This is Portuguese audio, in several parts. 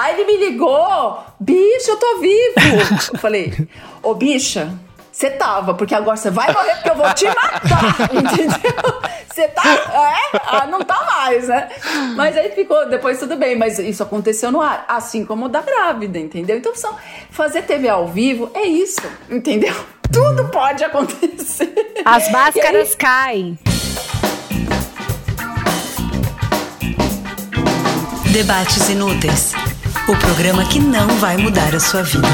Aí ele me ligou, bicho, eu tô vivo. Eu falei, ô bicha, você tava, porque agora você vai morrer porque eu vou te matar, entendeu? Você tá. É? Ah, não tá mais, né? Mas aí ficou, depois tudo bem, mas isso aconteceu no ar, assim como da grávida, entendeu? Então, são, fazer TV ao vivo é isso, entendeu? Tudo pode acontecer. As máscaras aí... caem. Debates Inúteis o programa que não vai mudar a sua vida.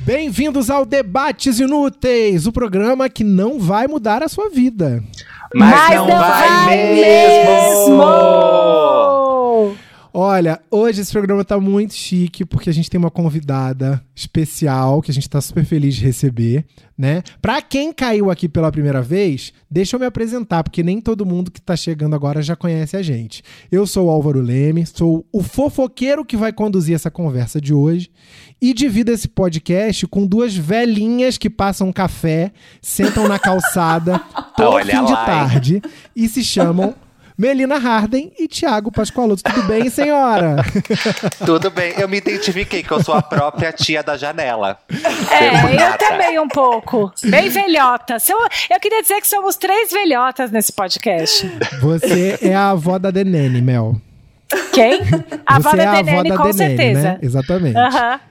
Bem-vindos ao Debates Inúteis, o programa que não vai mudar a sua vida. Mas, Mas não, não, vai, vai mesmo. mesmo. Olha, hoje esse programa tá muito chique porque a gente tem uma convidada especial que a gente tá super feliz de receber, né? Pra quem caiu aqui pela primeira vez, deixa eu me apresentar, porque nem todo mundo que tá chegando agora já conhece a gente. Eu sou o Álvaro Leme, sou o fofoqueiro que vai conduzir essa conversa de hoje e divido esse podcast com duas velhinhas que passam café, sentam na calçada todo fim de tarde e se chamam Melina Harden e Thiago Pascoaloto. Tudo bem, senhora? Tudo bem. Eu me identifiquei que eu sou a própria tia da janela. É, eu também um pouco. Bem velhota. Eu queria dizer que somos três velhotas nesse podcast. Você é a avó da Denene, Mel. Quem? A avó da é Denene, com Denene, certeza. Né? Exatamente. Aham. Uh -huh.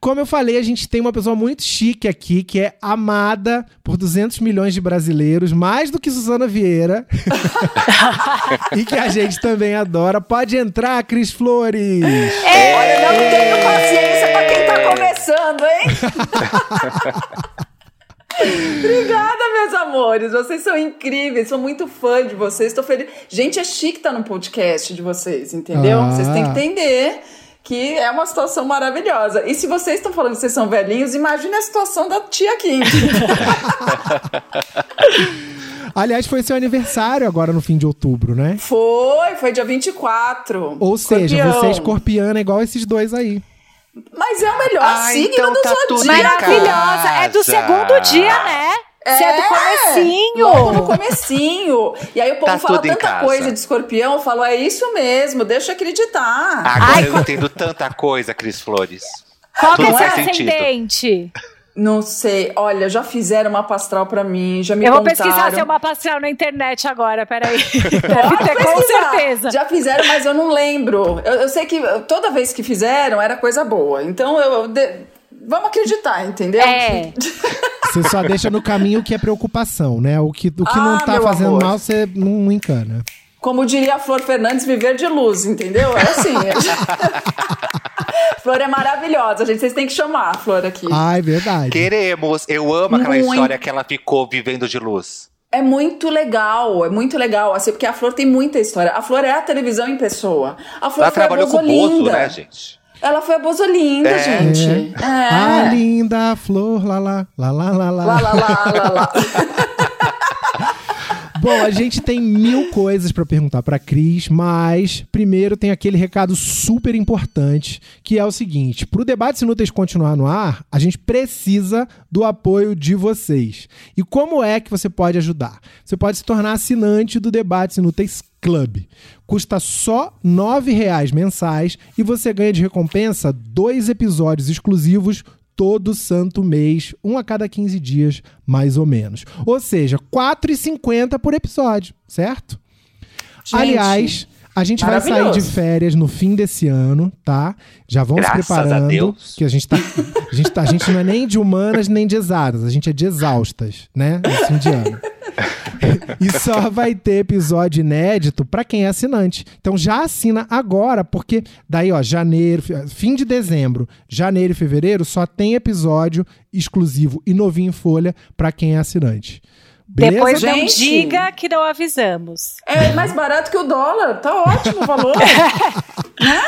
Como eu falei, a gente tem uma pessoa muito chique aqui, que é amada por 200 milhões de brasileiros, mais do que Suzana Vieira. e que a gente também adora. Pode entrar, Cris Flores! É, Olha, não tenho paciência pra quem tá começando, hein? Obrigada, meus amores. Vocês são incríveis. Sou muito fã de vocês. Estou feliz. Gente, é chique estar no podcast de vocês, entendeu? Ah. Vocês têm que entender que é uma situação maravilhosa. E se vocês estão falando que vocês são velhinhos, imagine a situação da tia Kim. Aliás, foi seu aniversário agora no fim de outubro, né? Foi, foi dia 24. Ou escorpião. seja, você é escorpiana igual esses dois aí. Mas é o melhor ah, signo então do tá zodíaco. Maravilhosa. É do segundo dia, né? Você é, é do comecinho. Logo no comecinho. E aí o povo tá fala tanta coisa de escorpião, eu falo, é isso mesmo, deixa eu acreditar. Agora Ai, eu entendo tanta coisa, Cris Flores. Qual que é seu ascendente? Não sei. Olha, já fizeram uma pastral pra mim, já me Eu vou contaram. pesquisar seu mapa astral na internet agora, peraí. Deve ter, com certeza. Já fizeram, mas eu não lembro. Eu, eu, sei que toda vez que fizeram era coisa boa. Então eu... eu de... Vamos acreditar, entendeu? É. Você só deixa no caminho o que é preocupação, né? O que, o que ah, não tá fazendo amor. mal, você não encana. Como diria a Flor Fernandes, viver de luz, entendeu? É assim. Flor é maravilhosa, gente. Vocês têm que chamar a Flor aqui. É verdade. Queremos. Eu amo aquela muito. história que ela ficou vivendo de luz. É muito legal, é muito legal, assim, porque a Flor tem muita história. A Flor é a televisão em pessoa. A Flor ela foi trabalhou a com o Bozo, né, gente? Ela foi a Bozolinda, é. gente. É. é. A linda flor, lá lá, lá lá lá lá. Lá lá lá lá lá. Bom, a gente tem mil coisas para perguntar para Cris, mas primeiro tem aquele recado super importante, que é o seguinte: para o debate inúteis continuar no ar, a gente precisa do apoio de vocês. E como é que você pode ajudar? Você pode se tornar assinante do debate inúteis Club. Custa só R$ reais mensais e você ganha de recompensa dois episódios exclusivos todo santo mês, um a cada 15 dias, mais ou menos. Ou seja, R$ 4,50 por episódio, certo? Gente, Aliás, a gente vai sair de férias no fim desse ano, tá? Já vamos Graças preparando. A Deus. Que a gente tá. A gente, tá, a gente não é nem de humanas nem de exatas, a gente é de exaustas, né? No fim de ano. e só vai ter episódio inédito para quem é assinante. Então já assina agora, porque daí, ó, janeiro, fim de dezembro, janeiro e fevereiro só tem episódio exclusivo e novinho em folha para quem é assinante. Beleza? Depois não Gente, diga que não avisamos. É mais barato que o dólar. Tá ótimo o valor. né?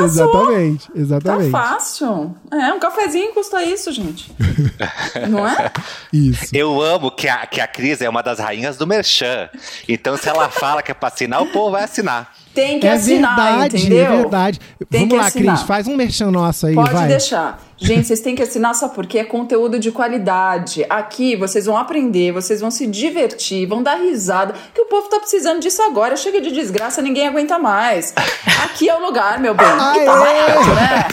Exatamente, exatamente. Tá fácil. É, um cafezinho custa isso, gente. não é? Isso. Eu amo que a, que a Cris é uma das rainhas do Merchan. Então, se ela fala que é pra assinar, o povo vai assinar. Tem que é assinar, verdade, entendeu? é verdade. Tem Vamos lá, assinar. Cris, faz um merchan nosso aí, Pode vai. deixar. Gente, vocês têm que assinar só porque é conteúdo de qualidade. Aqui vocês vão aprender, vocês vão se divertir, vão dar risada. Que o povo tá precisando disso agora. Chega de desgraça, ninguém aguenta mais. Aqui é o lugar, meu bem. E tá Aê! barato, né?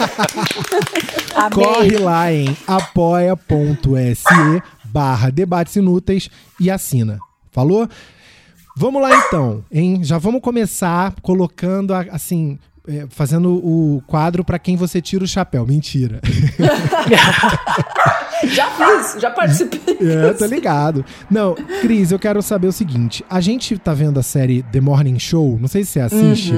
Corre lá em apoia.se barra debates inúteis e assina. Falou? Vamos lá então, hein? Já vamos começar colocando a- assim. é, fazendo o quadro pra quem você tira o chapéu. Mentira. Já fiz, já participei. É, tô ligado. Não, Cris, eu quero saber o seguinte: a gente tá vendo a série The Morning Show, não sei se você assiste,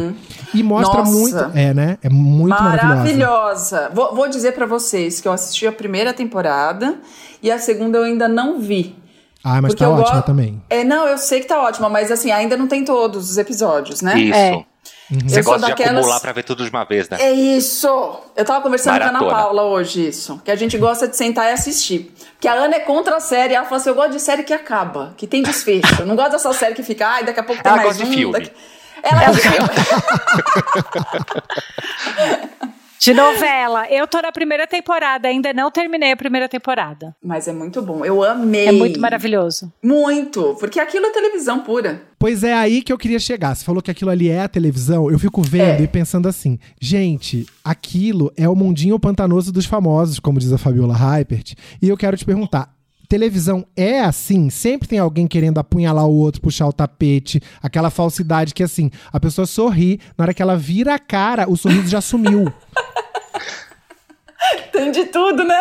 e mostra Uhum. Nossa. muito. É, né? É muito maravilhosa. Maravilhosa. Vou, vou dizer pra vocês que eu assisti a primeira temporada e a segunda eu ainda não vi. Ah, mas Porque tá ótima go- também. É, não, eu sei que tá ótima, mas assim, ainda não tem todos os episódios, né? Isso. É. Você Eu sou gosta de daquelas- acumular pra ver tudo de uma vez, né? É isso! Eu tava conversando com a Ana Maratona. Paula hoje, isso. Que a gente gosta de sentar e assistir. Que a Ana é contra a série. Ela fala assim: eu gosto de série que acaba, que tem desfecho. Eu não gosto dessa série que fica, ai, daqui a pouco tem Ela mais gosta um. de filme. daqui- Ela gosta de filme. De novela. Eu tô na primeira temporada, ainda não terminei a primeira temporada. Mas é muito bom. Eu amei. É muito maravilhoso. Muito. Porque aquilo é televisão pura. Pois é aí que eu queria chegar. Você falou que aquilo ali é a televisão. Eu fico vendo É. e pensando assim, gente, aquilo é o mundinho pantanoso dos famosos, como diz a Fabiola Hypert. E eu quero te perguntar. Televisão é assim? Sempre tem alguém querendo apunhalar o outro, puxar o tapete, aquela falsidade que assim, a pessoa sorri, na hora que ela vira a cara, o sorriso já sumiu. Tem de tudo, né?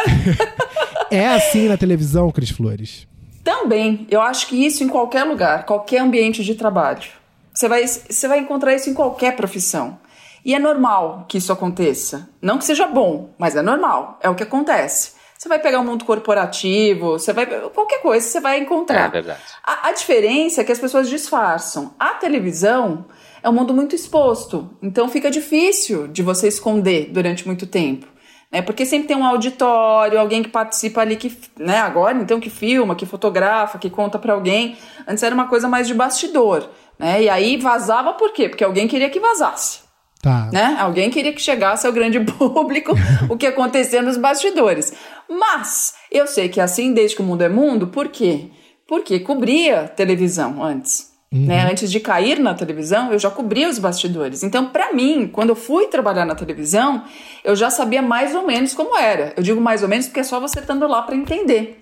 É assim na televisão, Cris Flores? Também, eu acho que isso em qualquer lugar, qualquer ambiente de trabalho. Você vai, você vai encontrar isso em qualquer profissão. E é normal que isso aconteça. Não que seja bom, mas é normal. É o que acontece. Você vai pegar o mundo corporativo, você vai. qualquer coisa você vai encontrar. É verdade. A, a diferença é que as pessoas disfarçam. A televisão é um mundo muito exposto, então fica difícil de você esconder durante muito tempo. Né? Porque sempre tem um auditório, alguém que participa ali, que, né? agora então que filma, que fotografa, que conta pra alguém. Antes era uma coisa mais de bastidor. Né? E aí vazava por quê? Porque alguém queria que vazasse Tá. né? Alguém queria que chegasse ao grande público o que acontecia nos bastidores. Mas eu sei que é assim desde que o mundo é mundo, por quê? Porque cobria televisão antes. Né? Antes de cair na televisão, eu já cobria os bastidores. Então, pra mim, quando eu fui trabalhar na televisão, eu já sabia mais ou menos como era. Eu digo mais ou menos porque é só você estando lá pra entender.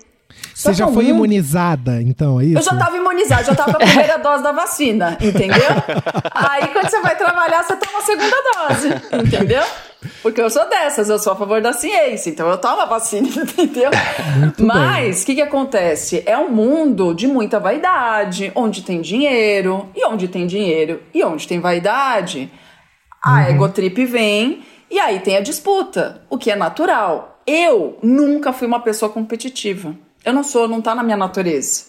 Só Você já que o foi mundo- imunizada, então, é isso? eu já tava imunizada, já tava com a primeira dose da vacina, entendeu? Aí quando você vai trabalhar, você toma a segunda dose, entendeu? Porque eu sou dessas, eu sou a favor da ciência, então eu tomo a vacina, entendeu? Mas o que, que acontece? É um mundo de muita vaidade, onde tem dinheiro, e onde tem dinheiro, e onde tem vaidade, a egotrip vem e aí tem a disputa, o que é natural. Eu nunca fui uma pessoa competitiva. Eu não sou, não tá na minha natureza.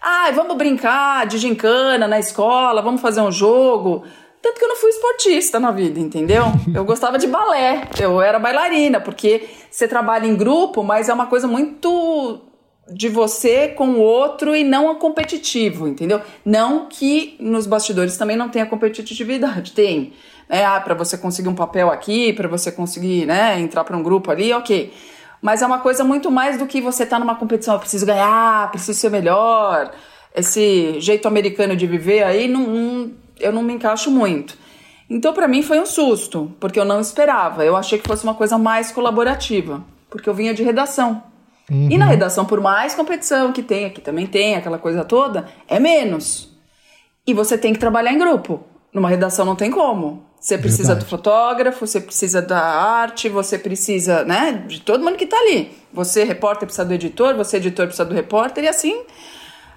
Ah, vamos brincar de gincana na escola, vamos fazer um jogo. Tanto que eu não fui esportista na vida, entendeu? Eu gostava de balé, eu era bailarina, porque você trabalha em grupo, mas é uma coisa muito de você com o outro e não competitivo, entendeu? Não que nos bastidores também não tenha competitividade, tem. Né? Ah, para você conseguir um papel aqui, para você conseguir, né, entrar para um grupo ali, ok. Mas é uma coisa muito mais do que você tá numa competição, eu preciso ganhar, preciso ser melhor. Esse jeito americano de viver aí, não, não- eu não me encaixo muito. Então, para mim, foi um susto, porque eu não esperava. Eu achei que fosse uma coisa mais colaborativa, porque eu vinha de redação. E na redação, por mais competição que tem, que também tem, aquela coisa toda, é menos. E você tem que trabalhar em grupo. Numa redação não tem como. Você precisa Verdade. do fotógrafo, você precisa da arte, você precisa, né, de todo mundo que tá ali. Você, repórter, precisa do editor, você, editor, precisa do repórter, e assim.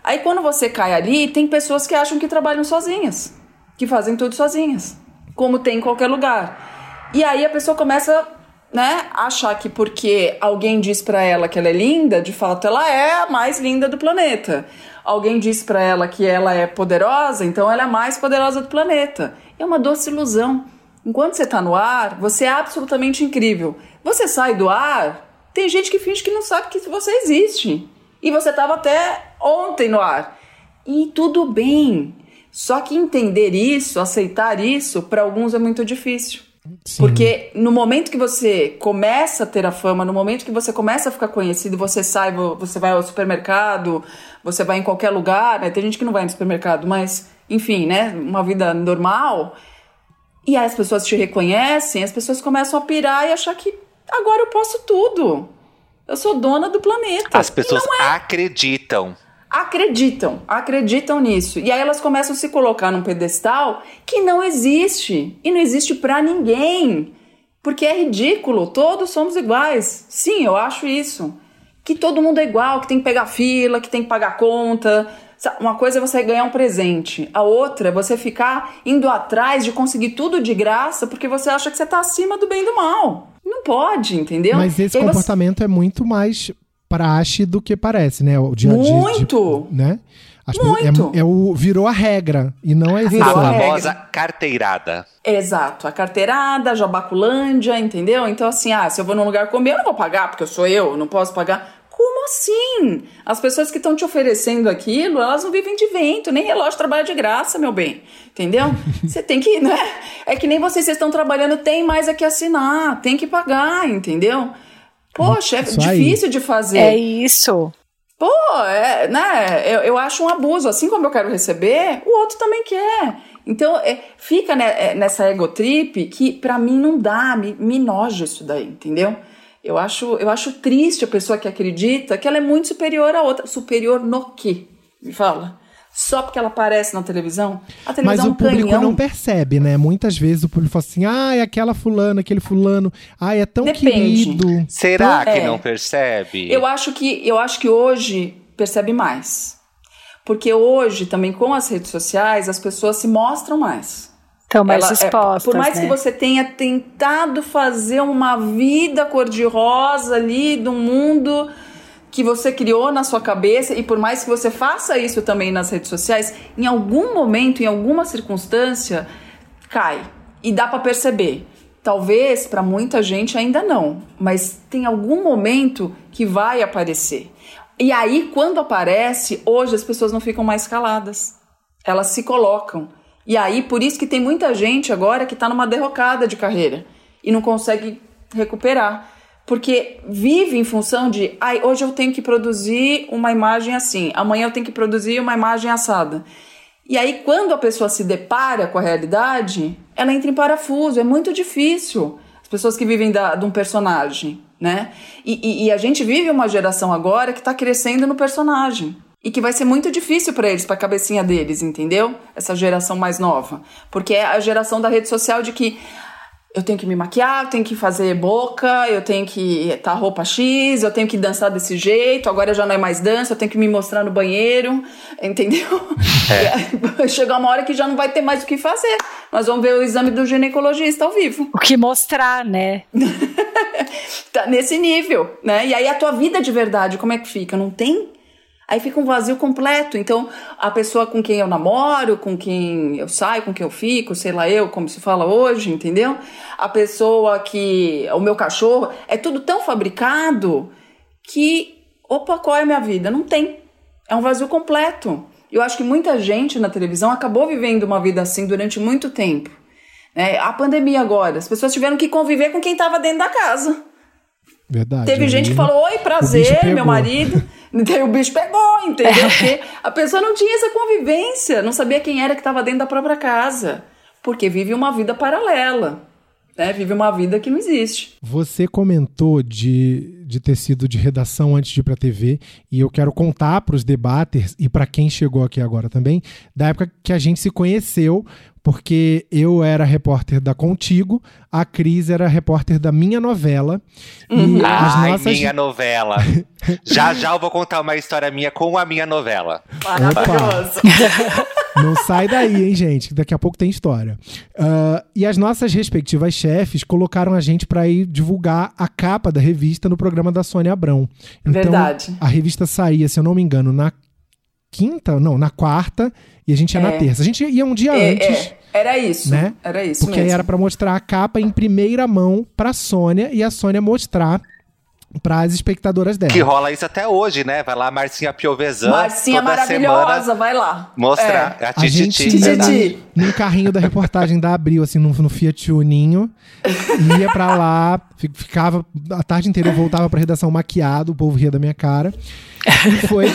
Aí quando você cai ali, tem pessoas que acham que trabalham sozinhas, que fazem tudo sozinhas, como tem em qualquer lugar. E aí a pessoa começa, né, a achar que porque alguém diz pra ela que ela é linda, de fato ela é a mais linda do planeta. Alguém diz pra ela que ela é poderosa, então ela é a mais poderosa do planeta. É uma doce ilusão. Enquanto você tá no ar, você é absolutamente incrível. Você sai do ar, tem gente que finge que não sabe que você existe. E você tava até ontem no ar. E tudo bem. Só que entender isso, aceitar isso, para alguns é muito difícil. Sim. Porque no momento que você começa a ter a fama, no momento que você começa a ficar conhecido, você sai, vo- você vai ao supermercado, você vai em qualquer lugar, né? Tem gente que não vai no supermercado, mas enfim, né? Uma vida normal. E aí as pessoas te reconhecem, as pessoas começam a pirar e achar que agora eu posso tudo. Eu sou dona do planeta. As pessoas é acreditam. acreditam, acreditam nisso. E aí elas começam a se colocar num pedestal que não existe. E não existe pra ninguém. Porque é ridículo, todos somos iguais. Sim, eu acho isso. Que todo mundo é igual, que tem que pegar fila, que tem que pagar conta. Uma coisa é você ganhar um presente, a outra é você ficar indo atrás de conseguir tudo de graça porque você acha que você tá acima do bem e do mal. Não pode, entendeu? Mas esse E aí você- comportamento é muito mais praxe do que parece, né? O dia a dia. Muito! De, né? As pessoas- Muito! É, é o, virou a regra e não é A Virou a exceção. regra. famosa carteirada. Exato, a carteirada, jabaculândia, entendeu? Então, assim, ah, se eu vou num lugar comer, eu não vou pagar, porque eu sou eu não posso pagar. Como assim? As pessoas que estão te oferecendo aquilo, elas não vivem de vento, nem relógio trabalha de graça, meu bem. Entendeu? Você tem que, né? É que nem vocês, vocês estão trabalhando, tem mais aqui assinar, tem que pagar, entendeu? Poxa, é Isso aí. difícil de fazer. É isso. Pô, é, né? Eu, eu acho um abuso. Assim como eu quero receber, o outro também quer. Então, é, fica né, é, nessa egotrip que pra mim não dá, me, me noja isso daí, entendeu? Eu acho, eu acho triste a pessoa que acredita que ela é muito superior à outra. Superior no quê? Me fala. Só porque ela aparece na televisão? A televisão Mas é o público canhão. não percebe, né? Muitas vezes o público fala assim: ah, é aquela fulana, aquele fulano. Ai, é tão Depende. querido. Será Então, que é. não percebe? Eu acho que eu acho que hoje percebe mais. Porque hoje, também com as redes sociais, as pessoas se mostram mais. Estão mais Ela- é, expostas. por mais né? que você tenha tentado fazer uma vida cor-de-rosa ali do mundo que você criou na sua cabeça, e por mais que você faça isso também nas redes sociais, em algum momento, em alguma circunstância, cai. E dá pra perceber. Talvez para muita gente ainda não, mas tem algum momento que vai aparecer. E aí, quando aparece, hoje as pessoas não ficam mais caladas. Elas se colocam. E aí, por isso que tem muita gente agora que tá numa derrocada de carreira e não consegue recuperar. Porque vive em função de, ai, hoje eu tenho que produzir uma imagem assim, amanhã eu tenho que produzir uma imagem assada. E aí, quando a pessoa se depara com a realidade, ela entra em parafuso, é muito difícil. As pessoas que vivem da, de um personagem, né? E, e- e a gente vive uma geração agora que tá crescendo no personagem. E que vai ser muito difícil para eles, pra cabecinha deles, entendeu? Essa geração mais nova. Porque é a geração da rede social de que eu tenho que me maquiar, eu tenho que fazer boca, eu tenho que estar roupa X, eu tenho que dançar desse jeito, agora já não é mais dança, eu tenho que me mostrar no banheiro, entendeu? É. Chegar uma hora que já não vai ter mais o que fazer. Nós vamos ver o exame do ginecologista ao vivo. O que mostrar, né? Tá nesse nível, né? E aí a tua vida de verdade, como é que fica? Não tem? Aí fica um vazio completo. Então, a pessoa com quem eu namoro, com quem eu saio, com quem eu fico, sei lá eu, como se fala hoje, entendeu? A pessoa que. O meu cachorro, é tudo tão fabricado que. Opa, qual é a minha vida? Não tem. É um vazio completo. Eu acho que muita gente na televisão acabou vivendo uma vida assim durante muito tempo. né? a pandemia agora, as pessoas tiveram que conviver com quem estava dentro da casa. Verdade. Teve gente que falou, oi, prazer, meu marido. Daí o bicho pegou, entendeu? Porque a pessoa não tinha essa convivência, não sabia quem era que estava dentro da própria casa. Porque vive uma vida paralela. Né? Vive uma vida que não existe. Você comentou de, de ter sido de redação antes de ir pra TV, e eu quero contar para os debaters e para quem chegou aqui agora também, da época que a gente se conheceu, porque eu era repórter da Contigo, a Cris era repórter da minha novela. E as Ai, nossas. minha novela. já já eu vou contar uma história minha com a minha novela. Maravilhoso. Não sai daí, hein, gente? que Daqui a pouco tem história. Ah, e as nossas respectivas chefes colocaram a gente para ir divulgar a capa da revista no programa da Sônia Abrão. Então, Verdade. A revista saía, se eu não me engano, na quinta, não, na quarta, e a gente ia na É. terça. A gente ia um dia É, antes. é, era isso. né? Era isso Porque aí mesmo. era para mostrar a capa em primeira mão pra Sônia e a Sônia mostrar para as espectadoras dela. Que rola isso até hoje, né? Vai lá a Marcinha Piovesan. Marcinha toda maravilhosa, semana vai lá. Mostrar a A gente Tititi. ia na, Titi. num carrinho da reportagem da Abril, assim, no, no Fiat Uninho. Ia pra lá, fi- ficava a tarde inteira, eu voltava pra redação maquiado, o povo ria da minha cara. E foi,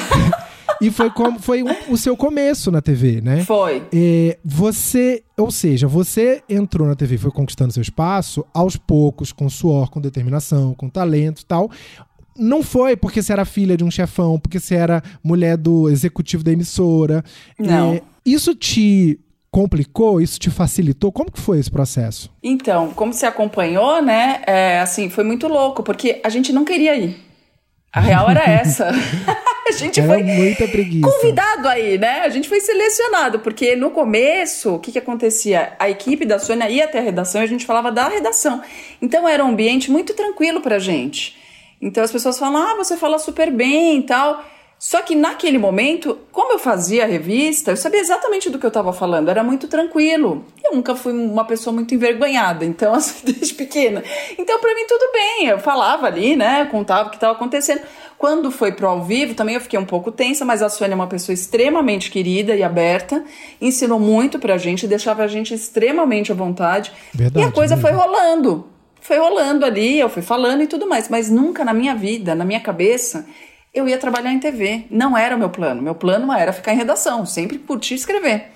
e foi como foi o, seu começo na TV, né? Foi. É, você, ou seja, você entrou na TV, e foi conquistando seu espaço aos poucos, com suor, com determinação, com talento e tal. Não foi porque você era filha de um chefão, porque você era mulher do executivo da emissora. Não. É, isso te complicou? Isso te facilitou? Como que foi esse processo? Então, como você acompanhou, né? É, assim, foi muito louco, porque a gente não queria ir. A real era essa. a gente Era foi muita preguiça. convidado aí, né? A gente foi selecionado, porque no começo, o que, que acontecia? A equipe da Sônia ia até a redação e a gente falava da redação. Então era um ambiente muito tranquilo pra gente. Então as pessoas falam, ah, você fala super bem e tal. Só que naquele momento, como eu fazia a revista, eu sabia exatamente do que eu estava falando, era muito tranquilo. Eu nunca fui uma pessoa muito envergonhada, então, assim, desde pequena. Então, para mim, tudo bem, eu falava ali, né, contava o que estava acontecendo. Quando foi pro ao vivo, também eu fiquei um pouco tensa, mas a Sônia é uma pessoa extremamente querida e aberta, ensinou muito pra gente, deixava a gente extremamente à vontade. Verdade, e a coisa mesmo. foi rolando. Foi rolando ali, eu fui falando e tudo mais, mas nunca na minha vida, na minha cabeça, eu ia trabalhar em TV. Não era o meu plano. Meu plano era ficar em redação, sempre curtir escrever.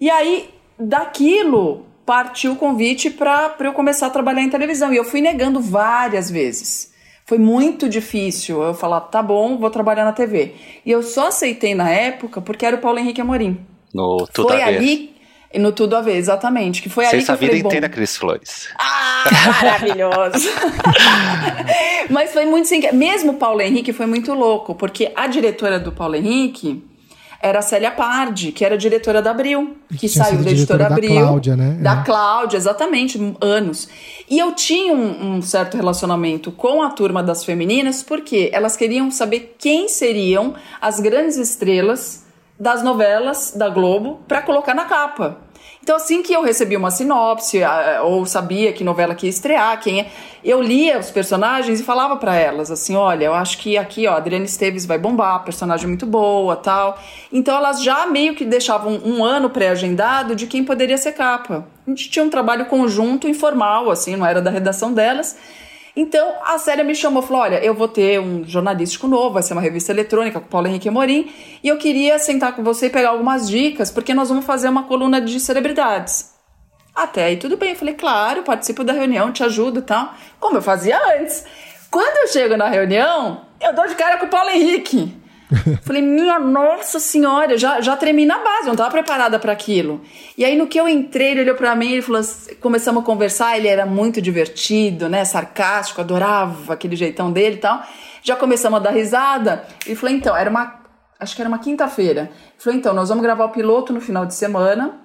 E aí, daquilo, partiu o convite para eu começar a trabalhar em televisão. E eu fui negando várias vezes. Foi muito difícil eu falar, tá bom, vou trabalhar na TV. E eu só aceitei na época porque era o Paulo Henrique Amorim. No foi a Ali, no Tudo a Ver, exatamente. Que foi ali Fez que eu vida falei, bom, inteira, Cris Flores. ah, maravilhoso! Mas foi muito sem. Mesmo o Paulo Henrique foi muito louco, porque a diretora do Paulo Henrique era a Célia Pardi, que era diretora da Abril, que Tinha saiu sido da editora da Abril. Cláudia, né? Da É. Cláudia, exatamente, anos. E eu tinha um, um certo relacionamento com a turma das femininas, porque elas queriam saber quem seriam as grandes estrelas das novelas da Globo para colocar na capa. Então, assim que eu recebi uma sinopse, ou sabia que novela que ia estrear, quem é, eu lia os personagens e falava para elas assim: olha, eu acho que aqui, ó, Adriana Esteves vai bombar, personagem muito boa tal. Então, elas já meio que deixavam um ano pré-agendado de quem poderia ser capa. A gente tinha um trabalho conjunto, informal, assim, não era da redação delas. Então a Célia me chamou e falou: Olha, eu vou ter um jornalístico novo, vai ser uma revista eletrônica com o Paulo Henrique Amorim, e eu queria sentar com você e pegar algumas dicas, porque nós vamos fazer uma coluna de celebridades. Até aí tudo bem, eu falei, claro, participo da reunião, te ajudo e tal, como eu fazia antes. Quando eu chego na reunião, eu dou de cara com o Paulo Henrique. Falei, minha nossa senhora, já, já tremi na base, eu não tava preparada para aquilo. E aí, no que eu entrei, ele olhou para mim e falou: começamos a conversar. Ele era muito divertido, né? Sarcástico, adorava aquele jeitão dele e tal. Já começamos a dar risada. Ele falou: então, era uma. Acho que era uma quinta-feira. Ele falou: então, nós vamos gravar o piloto no final de semana.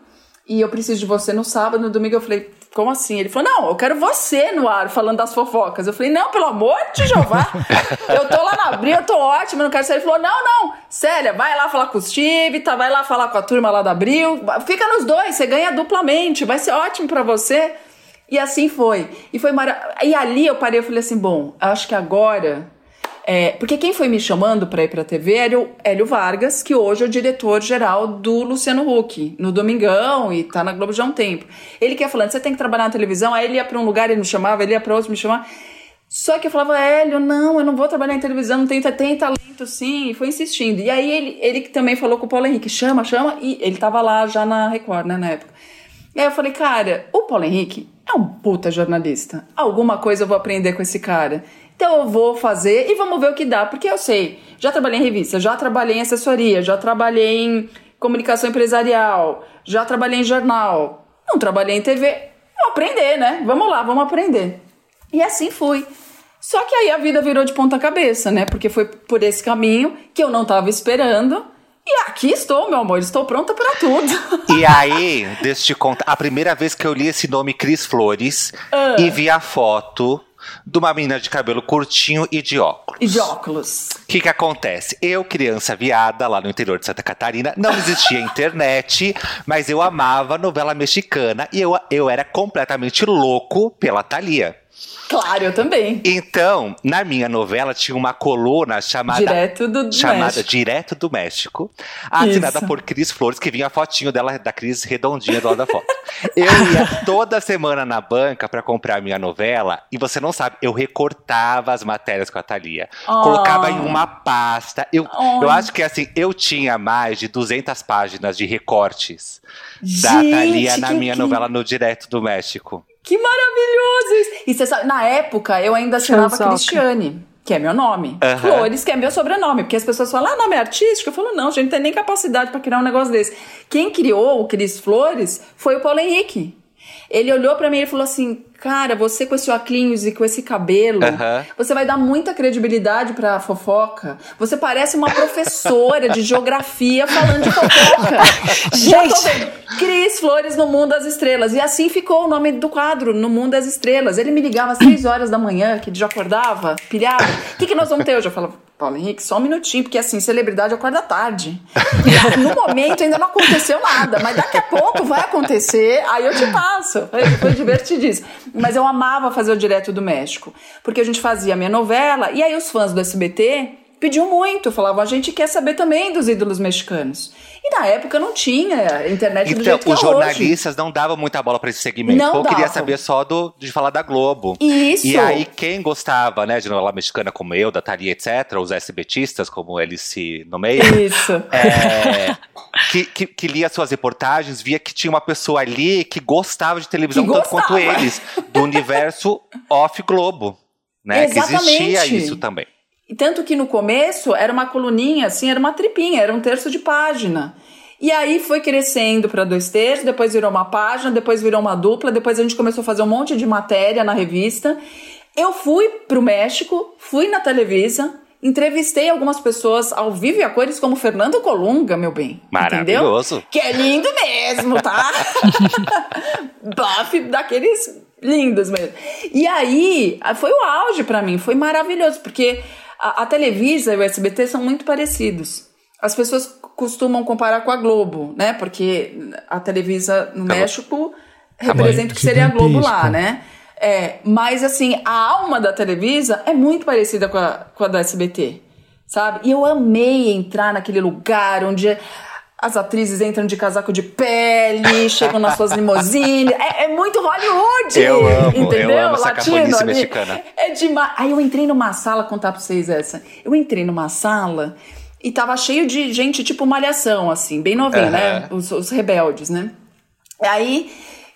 E eu preciso de você no sábado, no domingo eu falei, como assim? Ele falou, não, eu quero você no ar falando das fofocas. Eu falei, não, pelo amor de Jeová, eu tô lá na Abril, eu tô ótima, não quero sair. Ele falou, não, não, Célia, vai lá falar com os Tivita, vai lá falar com a turma lá da Abril, fica nos dois, você ganha duplamente, vai ser ótimo pra você. E assim foi. E foi mara... E ali eu parei, eu falei assim, bom, acho que agora é, porque quem foi me chamando para ir para a TV era o Hélio Vargas, que hoje é o diretor-geral do Luciano Huck, no Domingão, e tá na Globo já há um tempo. Ele que ia falando, você tem que trabalhar na televisão, aí ele ia para um lugar, ele me chamava, ele ia para outro, me chamava. Só que eu falava, Hélio, não, eu não vou trabalhar em televisão, não tenho, tem talento sim, e foi insistindo. E aí ele, ele também falou com o Paulo Henrique, chama, chama, e ele tava lá já na Record, né, na época. E aí eu falei, cara, o Paulo Henrique é um puta jornalista. Alguma coisa eu vou aprender com esse cara. Então eu vou fazer e vamos ver o que dá, porque eu sei, já trabalhei em revista, já trabalhei em assessoria, já trabalhei em comunicação empresarial, já trabalhei em jornal, não trabalhei em TV. Vou aprender, né? Vamos lá, vamos aprender. E assim fui. Só que aí a vida virou de ponta cabeça, né? Porque foi por esse caminho que eu não tava esperando. E aqui estou, meu amor, estou pronta para tudo. E aí, deixa eu te contar, a primeira vez que eu li esse nome Cris Flores Ah. e vi a foto de uma menina de cabelo curtinho e de óculos. E de óculos. O que que acontece? Eu, criança viada, lá no interior de Santa Catarina, não existia internet, mas eu amava novela mexicana e eu, eu era completamente louco pela Thalia. Claro, eu também. Então, na minha novela tinha uma coluna chamada Direto do, do chamada México. Direto do México, assinada Isso. por Cris Flores, que vinha a fotinho dela, da Cris redondinha do lado da foto. Eu ia toda semana na banca pra comprar a minha novela, e você não sabe, eu recortava as matérias com a Thalia. Oh. Colocava em uma pasta. Eu, Oh. eu acho que assim, eu tinha mais de 200 páginas de recortes da Gente, Thalia na minha que- novela no Direto do México. Que maravilhoso isso! E você sabe, na época eu ainda chamava. Cristiane, que é meu nome. Aham. Flores, que é meu sobrenome. Porque as pessoas falam, ah, nome é artístico? Eu falo, não, gente, não tem nem capacidade pra criar um negócio desse. Quem criou o Cris Flores foi o Paulo Henrique. Ele olhou pra mim e falou assim: Cara, você com esse óculos e com esse cabelo, você vai dar muita credibilidade pra fofoca. Você parece uma professora de geografia falando de fofoca. Gente. Cris Flores no Mundo das Estrelas. E assim ficou o nome do quadro, No Mundo das Estrelas. Ele me ligava às 6 horas da manhã, que já acordava, pilhado. O que, que nós vamos ter hoje? Eu falava, Paulo Henrique, só um minutinho, porque assim, celebridade acorda tarde. No momento ainda não aconteceu nada, mas daqui a pouco vai acontecer, aí eu te passo. Foi divertidíssimo. Mas eu amava fazer o Direto do México, porque a gente fazia a minha novela, e aí os fãs do SBT pediam muito, falavam, a gente quer saber também dos ídolos mexicanos. E na época não tinha internet do Então, jeito que os é hoje. jornalistas não davam muita bola pra esse segmento. Não Eu queria saber só do, de falar da Globo. Isso. E aí, quem gostava, né, de novela mexicana como eu, da Thalia, etc., os SBTistas, como eles se nomeiam, Isso. é, que, que, que lia suas reportagens, via que tinha uma pessoa ali que gostava de televisão Que tanto quanto eles, do universo off-Globo. Né, que existia Exatamente. isso também. E Tanto que no começo era uma coluninha, assim, era uma tripinha, era um terço de página. E aí foi crescendo para dois terços, depois virou uma página, depois virou uma dupla, depois a gente começou a fazer um monte de matéria na revista. Eu fui pro México, fui na Televisa, entrevistei algumas pessoas ao vivo e a cores, como Fernando Colunga, meu bem. Maravilhoso. Entendeu? Que é lindo mesmo, tá? Buff daqueles lindos mesmo. E aí, foi o auge pra mim, foi maravilhoso, porque a, a Televisa e o SBT são muito parecidos. As pessoas costumam comparar com a Globo, né? Porque a Televisa no. México representa o que seria a Globo lá, né? É, mas assim, a alma da Televisa é muito parecida com a, com a da SBT, sabe? E eu amei entrar naquele lugar onde as atrizes entram de casaco de pele, chegam nas suas limousines. É, é muito Hollywood! Eu amo, eu entendeu? amo essa Latino cafonice ali. mexicana. É demais. Aí eu entrei numa sala, contar pra vocês essa. Eu entrei numa sala e tava cheio de gente tipo malhação, assim, bem novinha, Aham. né? Os, os rebeldes, né? Aí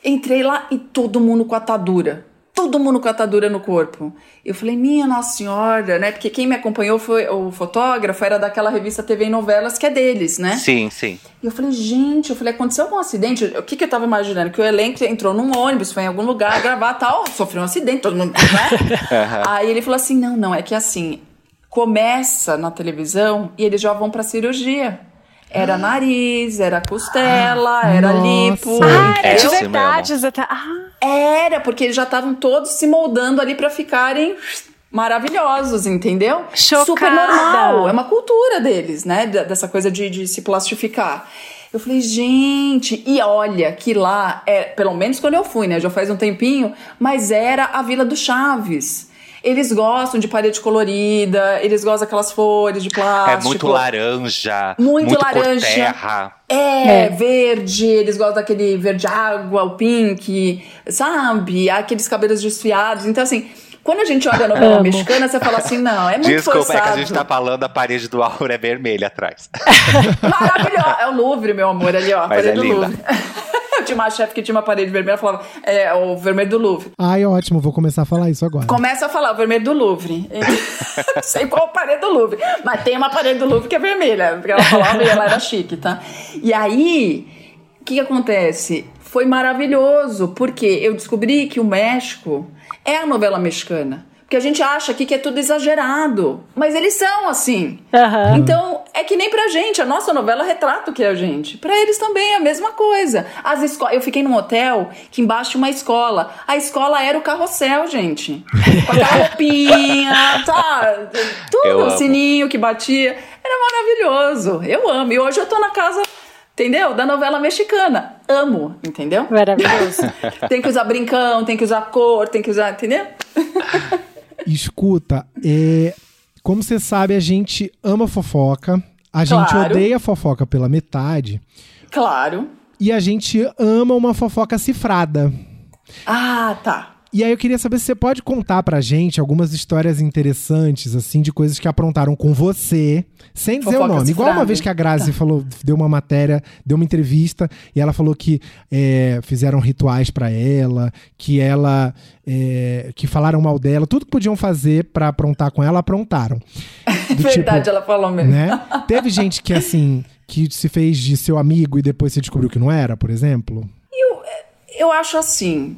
entrei lá e todo mundo com atadura. Todo mundo com atadura no corpo. Eu falei, minha Nossa Senhora, né? Porque quem me acompanhou foi o fotógrafo, era daquela revista TV e Novelas, que é deles, né? Sim, sim. E eu falei, gente, eu falei, aconteceu algum acidente? O que, que eu tava imaginando? Que o elenco entrou num ônibus, foi em algum lugar gravar tal, sofreu um acidente, todo mundo. Né? Aí ele falou assim: não, não, é que assim, começa na televisão e eles já vão pra cirurgia. Era nariz, era costela, era nossa. lipo. Ah, era de verdade. exata- Ah, Era, porque eles já estavam todos se moldando ali pra ficarem maravilhosos, entendeu? Chocada. Super normal. É uma cultura deles, né? Dessa coisa de, de se plastificar. Eu falei, gente, e olha que lá, é, pelo menos quando eu fui, né? Já faz um tempinho, mas era a Vila do Chaves. Eles gostam de parede colorida, eles gostam daquelas flores de plástico. É muito laranja, Muito muito, laranja. cor terra. É, É. verde, eles gostam daquele verde água, o pink, sabe? Aqueles cabelos desfiados. Então, assim, quando a gente olha a novela mexicana, você fala assim, não, é muito Desculpa, forçado. é que a gente tá falando a parede do Aura é vermelha atrás. Maravilhoso. É o Louvre, meu amor, ali, ó. A Mas parede é do linda. Louvre. Tinha uma chefe que tinha uma parede vermelha, falava, é o vermelho do Louvre. Ai, ótimo, vou começar a falar isso agora. Começa a falar o vermelho do Louvre. Não sei qual parede do Louvre, mas tem uma parede do Louvre que é vermelha, porque ela falava e ela era chique, tá? E aí, o que, que acontece? Foi maravilhoso, porque eu descobri que o México é a novela mexicana. Porque a gente acha aqui que é tudo exagerado, mas eles são assim. Aham. Então, é que nem pra gente, a nossa novela retrata o que é a gente. Pra eles também é a mesma coisa. As esco... Eu fiquei num hotel que embaixo tinha uma escola. A escola era o carrossel, gente. Com aquela roupinha, tá? Tudo, o sininho que batia. Era maravilhoso. Eu amo. E hoje eu tô na casa, entendeu? Da novela mexicana. Amo, entendeu? maravilhoso. Tem que usar brincão, tem que usar cor, tem que usar, entendeu? Escuta, é, como você sabe, a gente ama fofoca, a gente Claro. odeia fofoca pela metade Claro. e a gente ama uma fofoca cifrada. Ah, tá. E aí eu queria saber se você pode contar pra gente algumas histórias interessantes, assim, de coisas que aprontaram com você, sem dizer o Fofoca nome. Igual uma vez que a Grazi falou, deu uma matéria, deu uma entrevista, e ela falou que é, fizeram rituais pra ela, que ela. é, que falaram mal dela, tudo que podiam fazer pra aprontar com ela, aprontaram. Do Verdade, tipo, ela falou mesmo. né? Teve gente que, assim, que se fez de seu amigo e depois você descobriu que não era, por exemplo? Eu acho assim,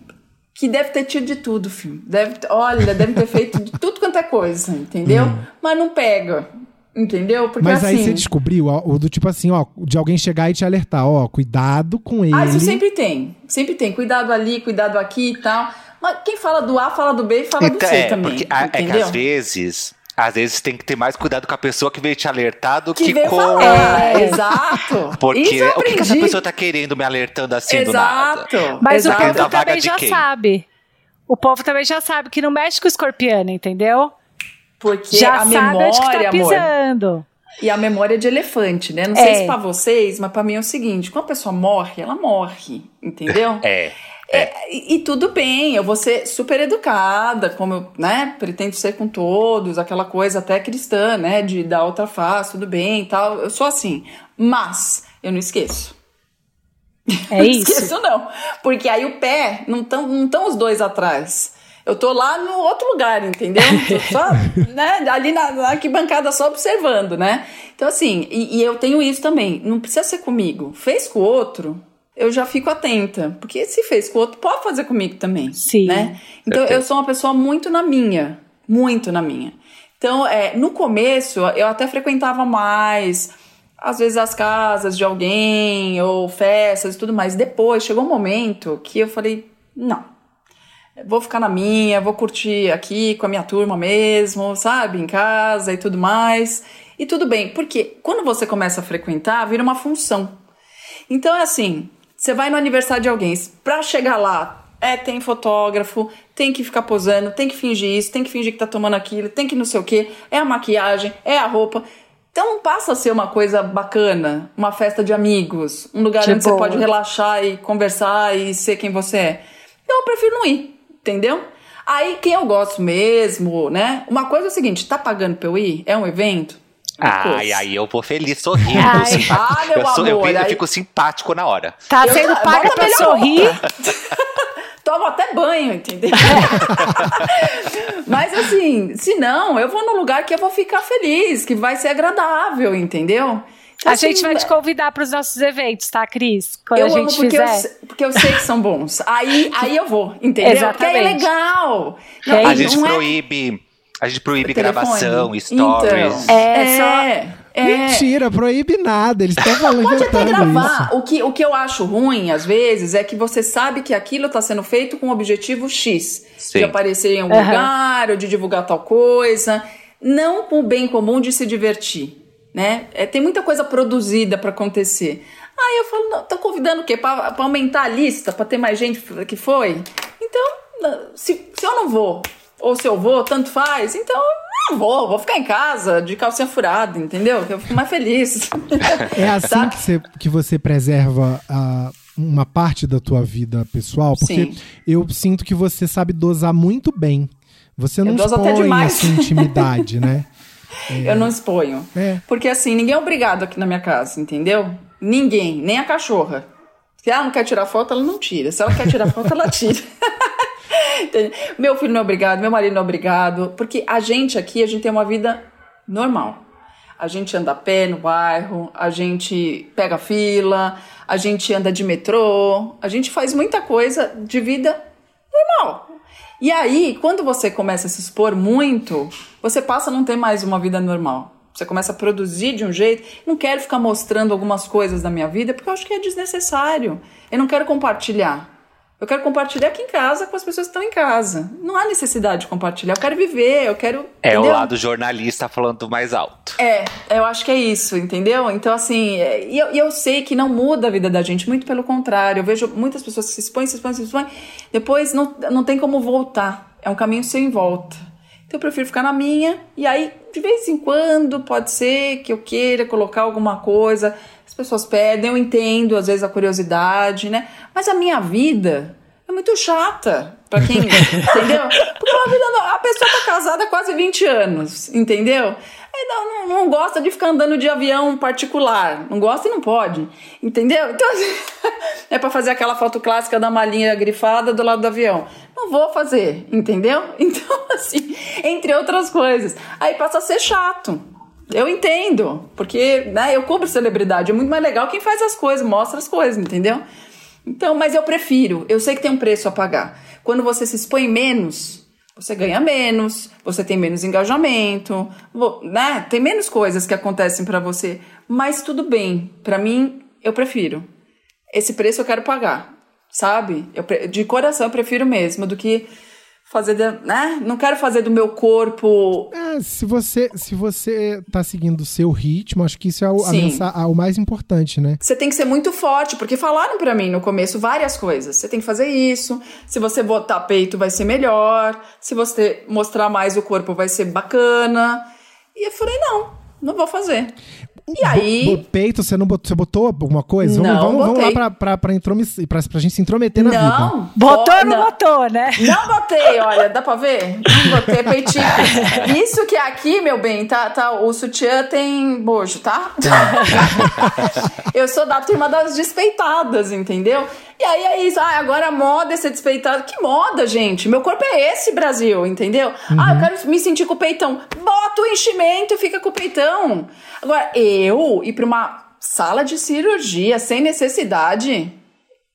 que deve ter tido de tudo, filho. Deve, olha, deve ter feito de tudo quanto é coisa, entendeu? Mas não pega, entendeu? Porque Hum. Mas aí assim... você descobriu, ó, o do tipo assim, ó, de alguém chegar e te alertar, ó, cuidado com ele. Ah, isso sempre tem. Sempre tem. Cuidado ali, cuidado aqui e tal. Mas quem fala do A, fala do B e fala do Então, C é, também. porque a- é que entendeu? às vezes, às vezes tem que ter mais cuidado com a pessoa que veio te alertar do que, que com. falar. É. Exato. Porque Isso eu o que, que essa pessoa tá querendo me alertando assim do nada? Exato. Mas Exato. o povo Da vaga também de já quem? sabe. O povo também já sabe que não mexe com o escorpiano, entendeu? Porque já a sabe onde que memória, tá amor, pisando. E a memória é de elefante, né? Não É. sei se pra vocês, mas pra mim é o seguinte: quando a pessoa morre, ela morre, entendeu? É. É, e, e tudo bem, eu vou ser super educada, como eu né, pretendo ser com todos, aquela coisa até cristã, né? De dar outra face, tudo bem e tal. Eu sou assim. Mas eu não esqueço. É não isso. esqueço, não. Porque aí o pé, não estão não tão os dois atrás. Eu tô lá no outro lugar, entendeu? Tô só, né, ali na, na arquibancada só observando, né? Então, assim, e, e eu tenho isso também. Não precisa ser comigo. Fez com o outro, eu já fico atenta. Porque se fez com o outro, pode fazer comigo também. Sim. Né? Então, eu sou uma pessoa muito na minha. Muito na minha. Então, é, no começo, eu até frequentava mais às vezes as casas de alguém ou festas e tudo mais. Depois chegou um momento que eu falei: não, vou ficar na minha, vou curtir aqui com a minha turma mesmo, sabe, em casa e tudo mais. E tudo bem, porque quando você começa a frequentar, vira uma função. Então é assim: você vai no aniversário de alguém, pra chegar lá, é, tem fotógrafo, tem que ficar posando, tem que fingir isso, tem que fingir que tá tomando aquilo, tem que não sei o que, é a maquiagem, é a roupa. Então não passa a ser uma coisa bacana, uma festa de amigos, um lugar De onde você pode relaxar e conversar e ser quem você é. Então eu prefiro não ir, entendeu? Aí quem eu gosto mesmo, né? Uma coisa é o seguinte, tá pagando pra eu ir? É um evento? Ai, ai, eu vou feliz, sorrindo. Ai. simpático. Ah, meu eu, sou- eu amor, vi- eu aí- fico simpático na hora. Tá Eu- sendo paga pra melhor sorrir. Tomo até banho, entendeu? Mas assim, se não, eu vou num lugar que eu vou ficar feliz, que vai ser agradável, entendeu? Então, A assim, gente vai te convidar para os nossos eventos, tá, Cris? Quando eu a amo gente porque fizer. eu, porque eu sei que são bons. Aí, aí eu vou, entendeu? Porque aí é Exatamente. legal. Que é A gente não é proíbe. A gente proíbe gravação, stories. Então, É, é, só- é. Mentira, proíbe nada. Eles estão falando Pode até gravar. isso. O que, o que eu acho ruim, às vezes, é que você sabe que aquilo está sendo feito com um objetivo X. Sim. De aparecer em algum Aham. lugar, ou de divulgar tal coisa. Não com o bem comum de se divertir. Né? É, tem muita coisa produzida para acontecer. Aí eu falo, não, tô convidando o quê? Para aumentar a lista, para ter mais gente que foi? Então, se, se eu não vou, ou se eu vou, tanto faz, então eu não vou, vou ficar em casa de calcinha furada, entendeu? Eu fico mais feliz. É assim Sabe? que você, que você preserva a- uma parte da tua vida pessoal? Porque Sim. eu sinto que você sabe dosar muito bem. Você não expõe a sua intimidade, né? Eu não exponho. É. Porque assim, ninguém é obrigado aqui na minha casa, entendeu? Ninguém, nem a cachorra. Se ela não quer tirar foto, ela não tira. Se ela quer tirar foto, ela tira. Meu filho não é obrigado, meu marido não é obrigado. Porque a gente aqui, a gente tem uma vida normal. A gente anda a pé no bairro, a gente pega fila, a gente anda de metrô, a gente faz muita coisa de vida normal. E aí, quando você começa a se expor muito, você passa a não ter mais uma vida normal. Você começa a produzir de um jeito. Não quero ficar mostrando algumas coisas da minha vida porque eu acho que é desnecessário. Eu não quero compartilhar. Eu quero compartilhar aqui em casa com as pessoas que estão em casa. Não há necessidade de compartilhar. Eu quero viver, eu quero. É o entendeu? lado jornalista falando mais alto. É, eu acho que é isso, entendeu? Então, assim, é, e eu, e eu sei que não muda a vida da gente, muito pelo contrário. Eu vejo muitas pessoas que se expõem, se expõem, se expõem, depois não, não tem como voltar. é um caminho sem volta. Então eu prefiro ficar na minha, e aí, de vez em quando, pode ser que eu queira colocar alguma coisa, pessoas pedem, eu entendo, às vezes, a curiosidade, né? Mas a minha vida é muito chata. Pra quem. entendeu? Porque uma vida. A pessoa tá casada há quase 20 anos, entendeu? Aí não, não, não, gosta de ficar andando de avião particular. Não gosta e não pode. Entendeu? Então, é para fazer aquela foto clássica da malinha grifada do lado do avião. Não vou fazer, entendeu? Então, assim, entre outras coisas. Aí passa a ser chato. Eu entendo, porque né, eu cubro celebridade. É muito mais legal quem faz as coisas, mostra as coisas, entendeu? Então, mas eu prefiro. Eu sei que tem um preço a pagar. Quando você se expõe menos, você ganha menos, você tem menos engajamento, né? Tem menos coisas que acontecem para você. Mas tudo bem. Para mim, eu prefiro. Esse preço eu quero pagar, sabe? Eu, de coração eu prefiro mesmo do que fazer, de, né? Não quero fazer do meu corpo. É, se você se você tá seguindo o seu ritmo, acho que isso é o, a o mais importante, né? Você tem que ser muito forte, porque falaram para mim no começo várias coisas. Você tem que fazer isso. Se você botar peito, vai ser melhor. Se você mostrar mais o corpo, vai ser bacana. E eu falei, não, não vou fazer. E aí. peito, você não botou, você botou alguma coisa? Não, vamos, vamos lá pra, pra, pra, pra, pra gente se intrometer na não, vida. Não, botou ou não, botou, né? Não botei, olha, dá pra ver? Não botei peitinho. Isso que é aqui, meu bem, tá, tá, o sutiã tem bojo, tá? Eu sou da turma das despeitadas, entendeu? E aí é isso, ah, agora a moda é ser despeitado. Que moda, gente? Meu corpo é esse, Brasil, entendeu? Uhum. Ah, eu quero me sentir com o peitão. Bota o enchimento e fica com o peitão. Agora, eu ir pra uma sala de cirurgia sem necessidade,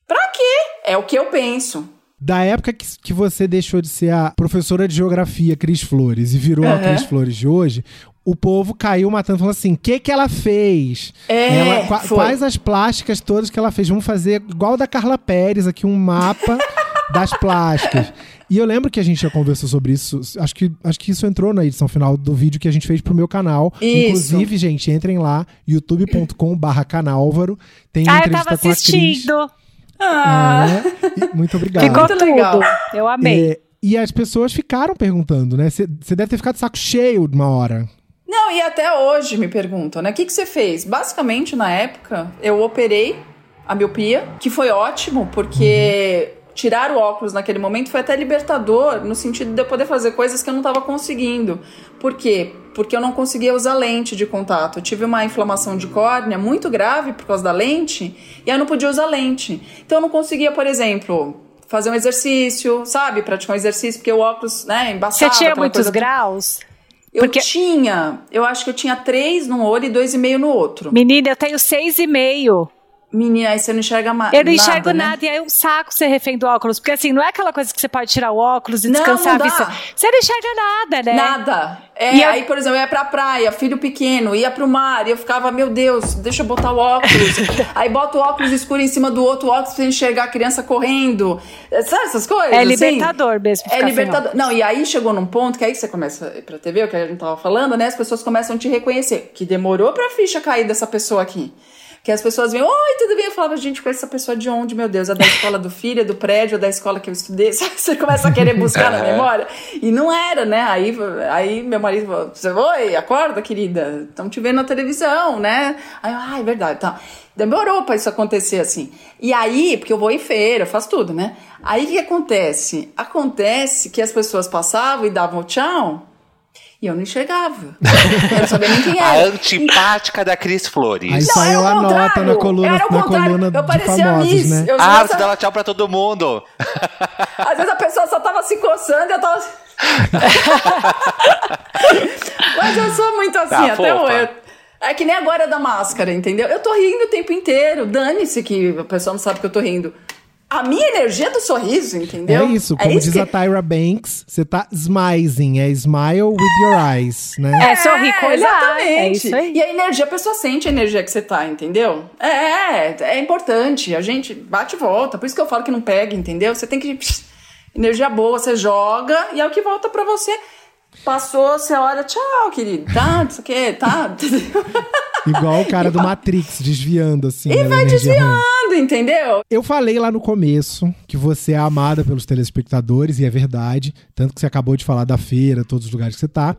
pra quê? É o que eu penso. Da época que, que você deixou de ser a professora de geografia Cris Flores e virou uhum. a Cris Flores de hoje, o povo caiu matando, falando assim: o que, que ela fez? É, ela, qua, quais as plásticas todas que ela fez? Vamos fazer igual da Carla Pérez aqui, um mapa das plásticas. E eu lembro que a gente já conversou sobre isso. Acho que, acho que isso entrou na edição final do vídeo que a gente fez pro meu canal. Isso. Inclusive, gente, entrem lá, youtube.com/barra canálvaro. Tem ah, entrevista com a Cris. Ah. É, muito obrigado. Ficou muito tudo. legal. Eu amei. É, e as pessoas ficaram perguntando, né? Você deve ter ficado saco cheio de uma hora. Não, e até hoje me perguntam, né? O que, que você fez? Basicamente, na época, eu operei a miopia, que foi ótimo, porque tirar o óculos naquele momento foi até libertador, no sentido de eu poder fazer coisas que eu não estava conseguindo. Por quê? Porque eu não conseguia usar lente de contato. Eu tive uma inflamação de córnea muito grave por causa da lente, e aí eu não podia usar lente. Então eu não conseguia, por exemplo, fazer um exercício, sabe? Praticar um exercício, porque o óculos, né, embaçava. Você tinha muitos graus? Eu Porque... tinha, eu acho que eu tinha três num olho e dois e meio no outro. Menina, eu tenho seis e meio. Menina, aí você não enxerga mais. Eu não enxergo nada, nada, né? e aí é um saco ser refém do óculos. Porque assim, não é aquela coisa que você pode tirar o óculos e descansar não, não a vista. Você não enxerga nada, né? Nada. É, e aí, por exemplo, eu ia pra praia, filho pequeno, ia pro mar, e eu ficava, meu Deus, deixa eu botar o óculos. aí bota o óculos escuro em cima do outro óculos pra enxergar a criança correndo. Sabe essas coisas? É assim? libertador mesmo. É libertador. Não, e aí chegou num ponto que aí você começa pra TV, o que a gente tava falando, né? As pessoas começam a te reconhecer. Que demorou pra ficha cair dessa pessoa aqui. Que as pessoas vêm, oi, tudo bem? Eu falava, gente, com essa pessoa de onde, meu Deus? É da escola do filho, é do prédio, é da escola que eu estudei. Você começa a querer buscar na memória. E não era, né? Aí, aí meu marido falou, você, oi, acorda, querida. Estão te vendo na televisão, né? Aí eu, ah, é verdade, tá. Demorou para isso acontecer assim. E aí, porque eu vou em feira, eu faço tudo, né? Aí o que acontece? Acontece que as pessoas passavam e davam tchau e eu não enxergava. eu não sabia nem quem era. A antipática da Cris Flores. Aí saiu a nota na coluna, na coluna eu parecia de famosos, Miss. né? Eu ah, você dava tchau pra todo mundo. Às vezes a pessoa só tava se coçando e eu tava... Mas eu sou muito assim, tá, até hoje. É que nem agora da máscara, entendeu? Eu tô rindo o tempo inteiro. Dane-se que a pessoa não sabe que eu tô rindo a minha energia do sorriso, entendeu? É isso, como é isso diz que... a Tyra Banks, você tá smizing, é smile with your eyes, né? É, sorrir com Exatamente. É isso aí. E a energia, a pessoa sente a energia que você tá, entendeu? É, é, é importante, a gente bate e volta, por isso que eu falo que não pega, entendeu? Você tem que... Energia boa, você joga e é o que volta para você. Passou, você olha, tchau, querido, tá, isso aqui, tá, Igual o cara do Matrix, desviando, assim. E né, vai desviando, ruim. entendeu? Eu falei lá no começo que você é amada pelos telespectadores, e é verdade. Tanto que você acabou de falar da feira, todos os lugares que você tá.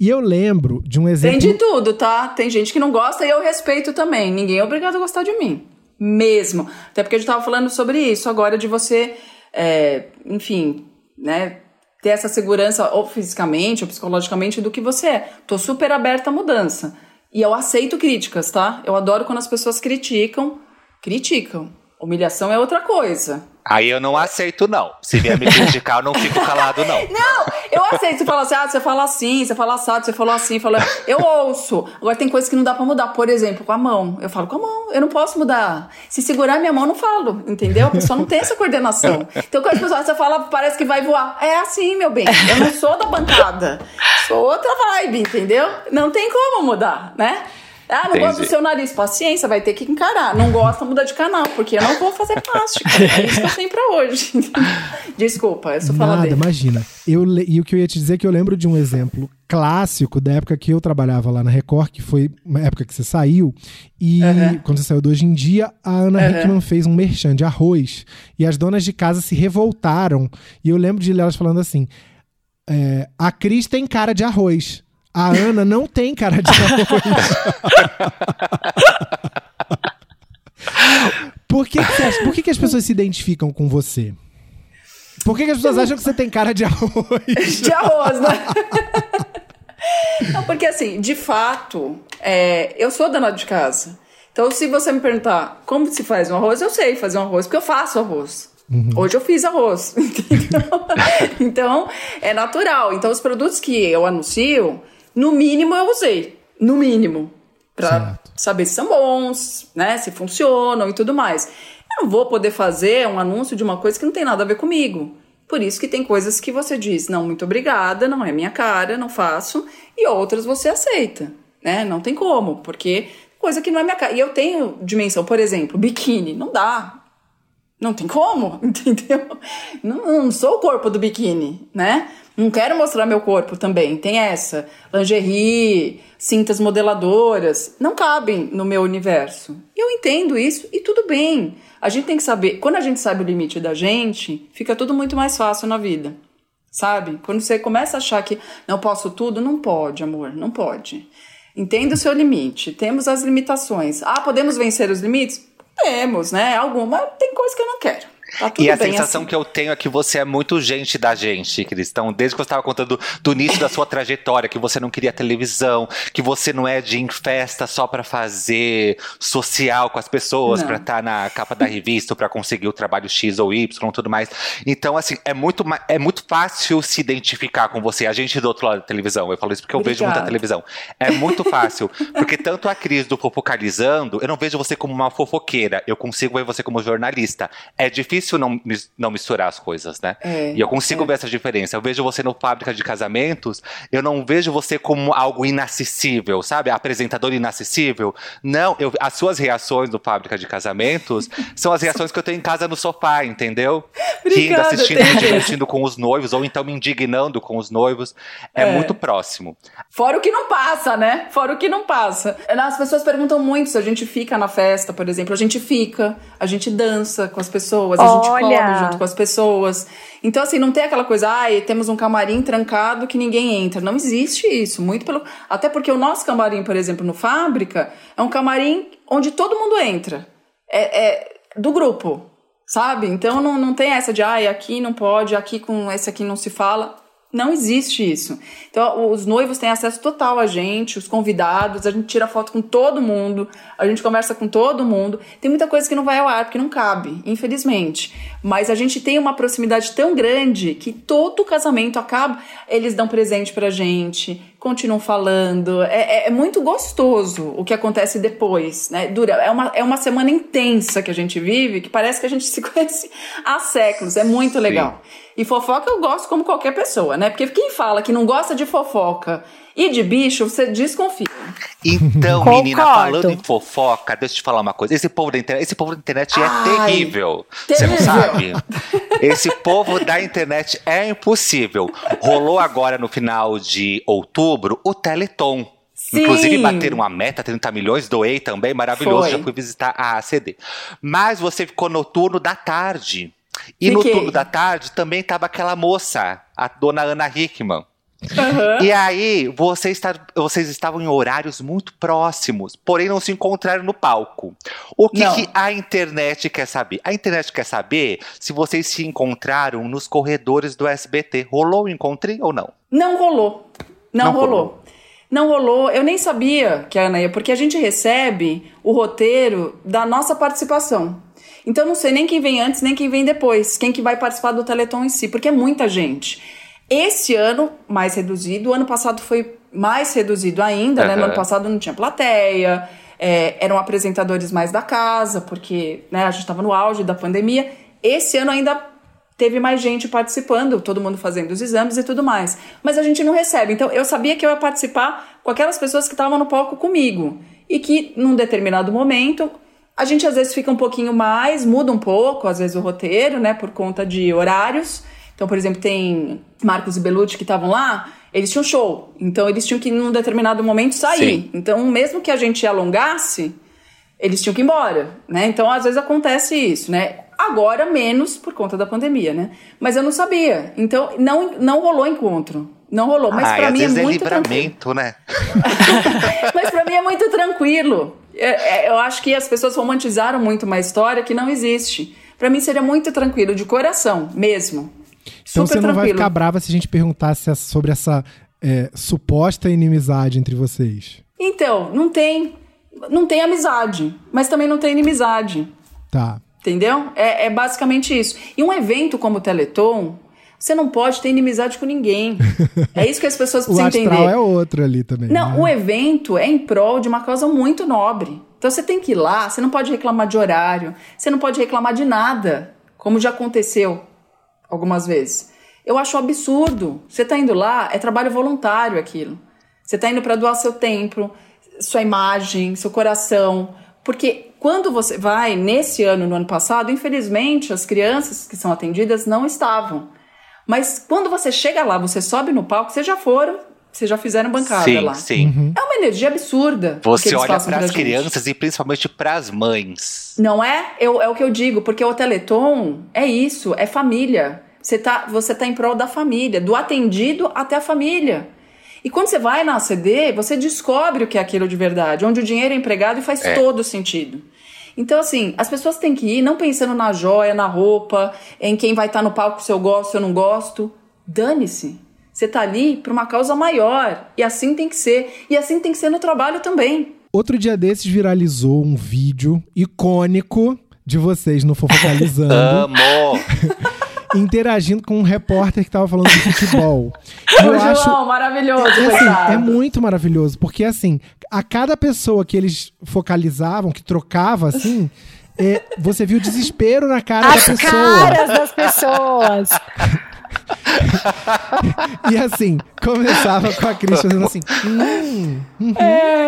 E eu lembro de um exemplo. Tem de tudo, tá? Tem gente que não gosta e eu respeito também. Ninguém é obrigado a gostar de mim. Mesmo. Até porque a gente tava falando sobre isso agora, de você, é, enfim, né? Ter essa segurança, ou fisicamente, ou psicologicamente, do que você é. Tô super aberta à mudança. E eu aceito críticas, tá? Eu adoro quando as pessoas criticam. Criticam. Humilhação é outra coisa. Aí eu não aceito, não. Se vier me criticar, eu não fico calado, não. Não, eu aceito. Você fala assim, ah, você fala assim, você fala assado, você falou assim, fala... eu ouço. Agora tem coisas que não dá pra mudar. Por exemplo, com a mão. Eu falo com a mão, eu não posso mudar. Se segurar minha mão, eu não falo, entendeu? A pessoa não tem essa coordenação. Então, quando as pessoas você fala, parece que vai voar. É assim, meu bem. Eu não sou da bancada. Sou outra vibe, entendeu? Não tem como mudar, né? Ah, não Entendi. gosta do seu nariz. Paciência, vai ter que encarar. Não gosta, muda de canal, porque eu não vou fazer plástico. É isso que eu tenho pra hoje. Desculpa, eu sou Nada, faladeira. imagina. Eu, e o que eu ia te dizer é que eu lembro de um exemplo clássico da época que eu trabalhava lá na Record, que foi uma época que você saiu, e Aham. quando você saiu do Hoje em Dia, a Ana Aham. Hickman fez um merchan de arroz, e as donas de casa se revoltaram, e eu lembro de elas falando assim, é, a Cris tem cara de arroz, a Ana não tem cara de arroz. Por que, que, acha- por que, que as pessoas se identificam com você? Por que, que as pessoas acham que você tem cara de arroz? De arroz, né? Não, porque assim, de fato, é, eu sou dona de casa. Então, se você me perguntar como se faz um arroz, eu sei fazer um arroz, porque eu faço arroz. Hoje eu fiz arroz, entendeu? então, é natural. Então, os produtos que eu anuncio, no mínimo eu usei. No mínimo. Pra Certo. saber se são bons, né? Se funcionam e tudo mais. Eu não vou poder fazer um anúncio de uma coisa que não tem nada a ver comigo. Por isso que tem coisas que você diz, não, muito obrigada, não é minha cara, não faço, e outras você aceita, né? Não tem como, porque coisa que não é minha cara. E eu tenho dimensão, por exemplo, biquíni, não dá. Não tem como, entendeu? Não, não sou o corpo do biquíni, né? Não quero mostrar meu corpo também. Tem essa. Lingerie, cintas modeladoras. Não cabem no meu universo. Eu entendo isso e tudo bem. A gente tem que saber. Quando a gente sabe o limite da gente, fica tudo muito mais fácil na vida. Sabe? Quando você começa a achar que não posso tudo, não pode, amor. Não pode. Entenda o seu limite. Temos as limitações. Ah, podemos vencer os limites? Temos, né? Alguma. Tem coisa que eu não quero. Tá E a sensação assim. que eu tenho é que você é muito gente da gente, Cristão. Desde que você estava contando do início da sua trajetória, que você não queria televisão, que você não é de em festa só pra fazer social com as pessoas, pra estar na capa da revista, pra conseguir o trabalho X ou Y, tudo mais. Então, assim, é muito, é muito fácil se identificar com você. A gente do outro lado da televisão, eu falo isso porque eu vejo muita Obrigada. televisão. É muito fácil. porque tanto a Cris do Fofocalizando, eu não vejo você como uma fofoqueira, eu consigo ver você como jornalista. É difícil não, mis- não misturar as coisas, né? É, e eu consigo é. ver essa diferença. Eu vejo você no Fábrica de Casamentos, eu não vejo você como algo inacessível, sabe? Apresentador inacessível. Não, eu, as suas reações no Fábrica de Casamentos são as reações que eu tenho em casa no sofá, entendeu? Rindo, Obrigada, assistindo, me divertindo com os noivos, ou então me indignando com os noivos. É, É. muito próximo. Fora o que não passa, né? Fora o que não passa. As pessoas perguntam muito se a gente fica na festa, por exemplo. A gente fica, a gente dança com as pessoas, a gente Olha! come junto com as pessoas. Então, assim, não tem aquela coisa, ai, temos um camarim trancado que ninguém entra. Não existe isso. Muito pelo. Até porque o nosso camarim, por exemplo, no Fábrica, é um camarim onde todo mundo entra. É, é do grupo, sabe? Então não, não tem essa de, ai, aqui não pode, aqui com esse aqui não se fala. Não existe isso. Então, os noivos têm acesso total a gente, os convidados, a gente tira foto com todo mundo, a gente conversa com todo mundo. Tem muita coisa que não vai ao ar, porque não cabe, infelizmente. Mas a gente tem uma proximidade tão grande que todo casamento acaba, eles dão presente pra gente, continuam falando. É, é- é muito gostoso o que acontece depois, né? Dura, é uma, é uma semana intensa que a gente vive, que parece que a gente se conhece há séculos. É muito legal. E fofoca eu gosto como qualquer pessoa, né? Porque quem fala que não gosta de fofoca e de bicho, você desconfia. Então, Concordo. menina, falando em fofoca, deixa eu te falar uma coisa. Esse povo da internet, esse povo da internet é Ai, terrível. Você não terrível. sabe? Esse povo da internet é impossível. Rolou agora no final de outubro o Teleton. Sim. Inclusive, bater uma meta, 30 milhões, doei também, maravilhoso. Foi. Já fui visitar a ACD. Mas você ficou no turno da tarde. E no Fiquei. turno da tarde também tava aquela moça, a dona Ana Hickman. Aham. E aí, vocês, está- vocês estavam em horários muito próximos, porém não se encontraram no palco. O que, que a internet quer saber? A internet quer saber se vocês se encontraram nos corredores do SBT. Rolou o encontro ou não? Não rolou. Não, Não rolou. rolou. Não rolou. Eu nem sabia que Ana ia, porque a gente recebe o roteiro da nossa participação. Então eu não sei nem quem vem antes, nem quem vem depois, quem que vai participar do Teleton em si, porque é muita gente. Esse ano, mais reduzido, o ano passado foi mais reduzido ainda, né? No ano passado não tinha plateia, é, eram apresentadores mais da casa, porque né, a gente estava no auge da pandemia. Esse ano ainda teve mais gente participando, todo mundo fazendo os exames e tudo mais. Mas a gente não recebe. Então eu sabia que eu ia participar com aquelas pessoas que estavam no palco comigo. E que num determinado momento a gente às vezes fica um pouquinho mais, muda um pouco, às vezes o roteiro, né, por conta de horários. Então, por exemplo, tem Marcos e Belucci que estavam lá, eles tinham show. Então eles tinham que num determinado momento sair. Sim. Então, mesmo que a gente alongasse, eles tinham que ir embora, né? Então, às vezes acontece isso, né? Agora menos por conta da pandemia, né? Mas eu não sabia. Então, não, não rolou encontro. Não rolou. Mas pra às mim é é muito tranquilo. livramento, né? Mas pra mim é muito tranquilo. É- é- Eu acho que as pessoas romantizaram muito uma história que não existe. Pra mim seria muito tranquilo, de coração mesmo. Então Super você não vai tranquilo. ficar brava se a gente perguntasse essa- sobre essa é, suposta inimizade entre vocês. Então, não tem. Não tem amizade, mas também não tem inimizade. Tá. Entendeu? É, é basicamente isso. E um evento como o Teleton, você não pode ter inimizade com ninguém. É isso que as pessoas O precisam astral entender. é outro ali também. Não, né? o evento é em prol de uma causa muito nobre. Então você tem que ir lá, você não pode reclamar de horário, você não pode reclamar de nada, como já aconteceu algumas vezes. Eu acho absurdo. Você tá indo lá, é trabalho voluntário aquilo. Você tá indo para doar seu tempo, sua imagem, seu coração. Porque quando você vai, nesse ano, no ano passado, infelizmente, as crianças que são atendidas não estavam. Mas quando você chega lá, você sobe no palco, vocês já foram, vocês já fizeram bancada sim, lá. sim. É uma energia absurda. que Você eles olha para as crianças e principalmente para as mães. Não é? Eu, é o que eu digo, porque o Teleton é isso, é família. Você tá, você tá em prol da família, do atendido até a família. E quando você vai na ACD, você descobre o que é aquilo de verdade, onde o dinheiro é empregado e faz É. todo sentido. Então, assim, as pessoas têm que ir não pensando na joia, na roupa, em quem vai estar no palco se eu gosto, se eu não gosto. Dane-se. Você tá ali para uma causa maior. E assim tem que ser. E assim tem que ser no trabalho também. Outro dia desses viralizou um vídeo icônico de vocês no Fofocalizando, Amo! interagindo com um repórter que tava falando de futebol. O Eu acho João, maravilhoso, É, assim, é muito maravilhoso, porque assim, a cada pessoa que eles focalizavam, que trocava assim, é, você viu o desespero na cara As da pessoa. caras das pessoas. E assim, começava com a Cris fazendo assim. Hum, uhum.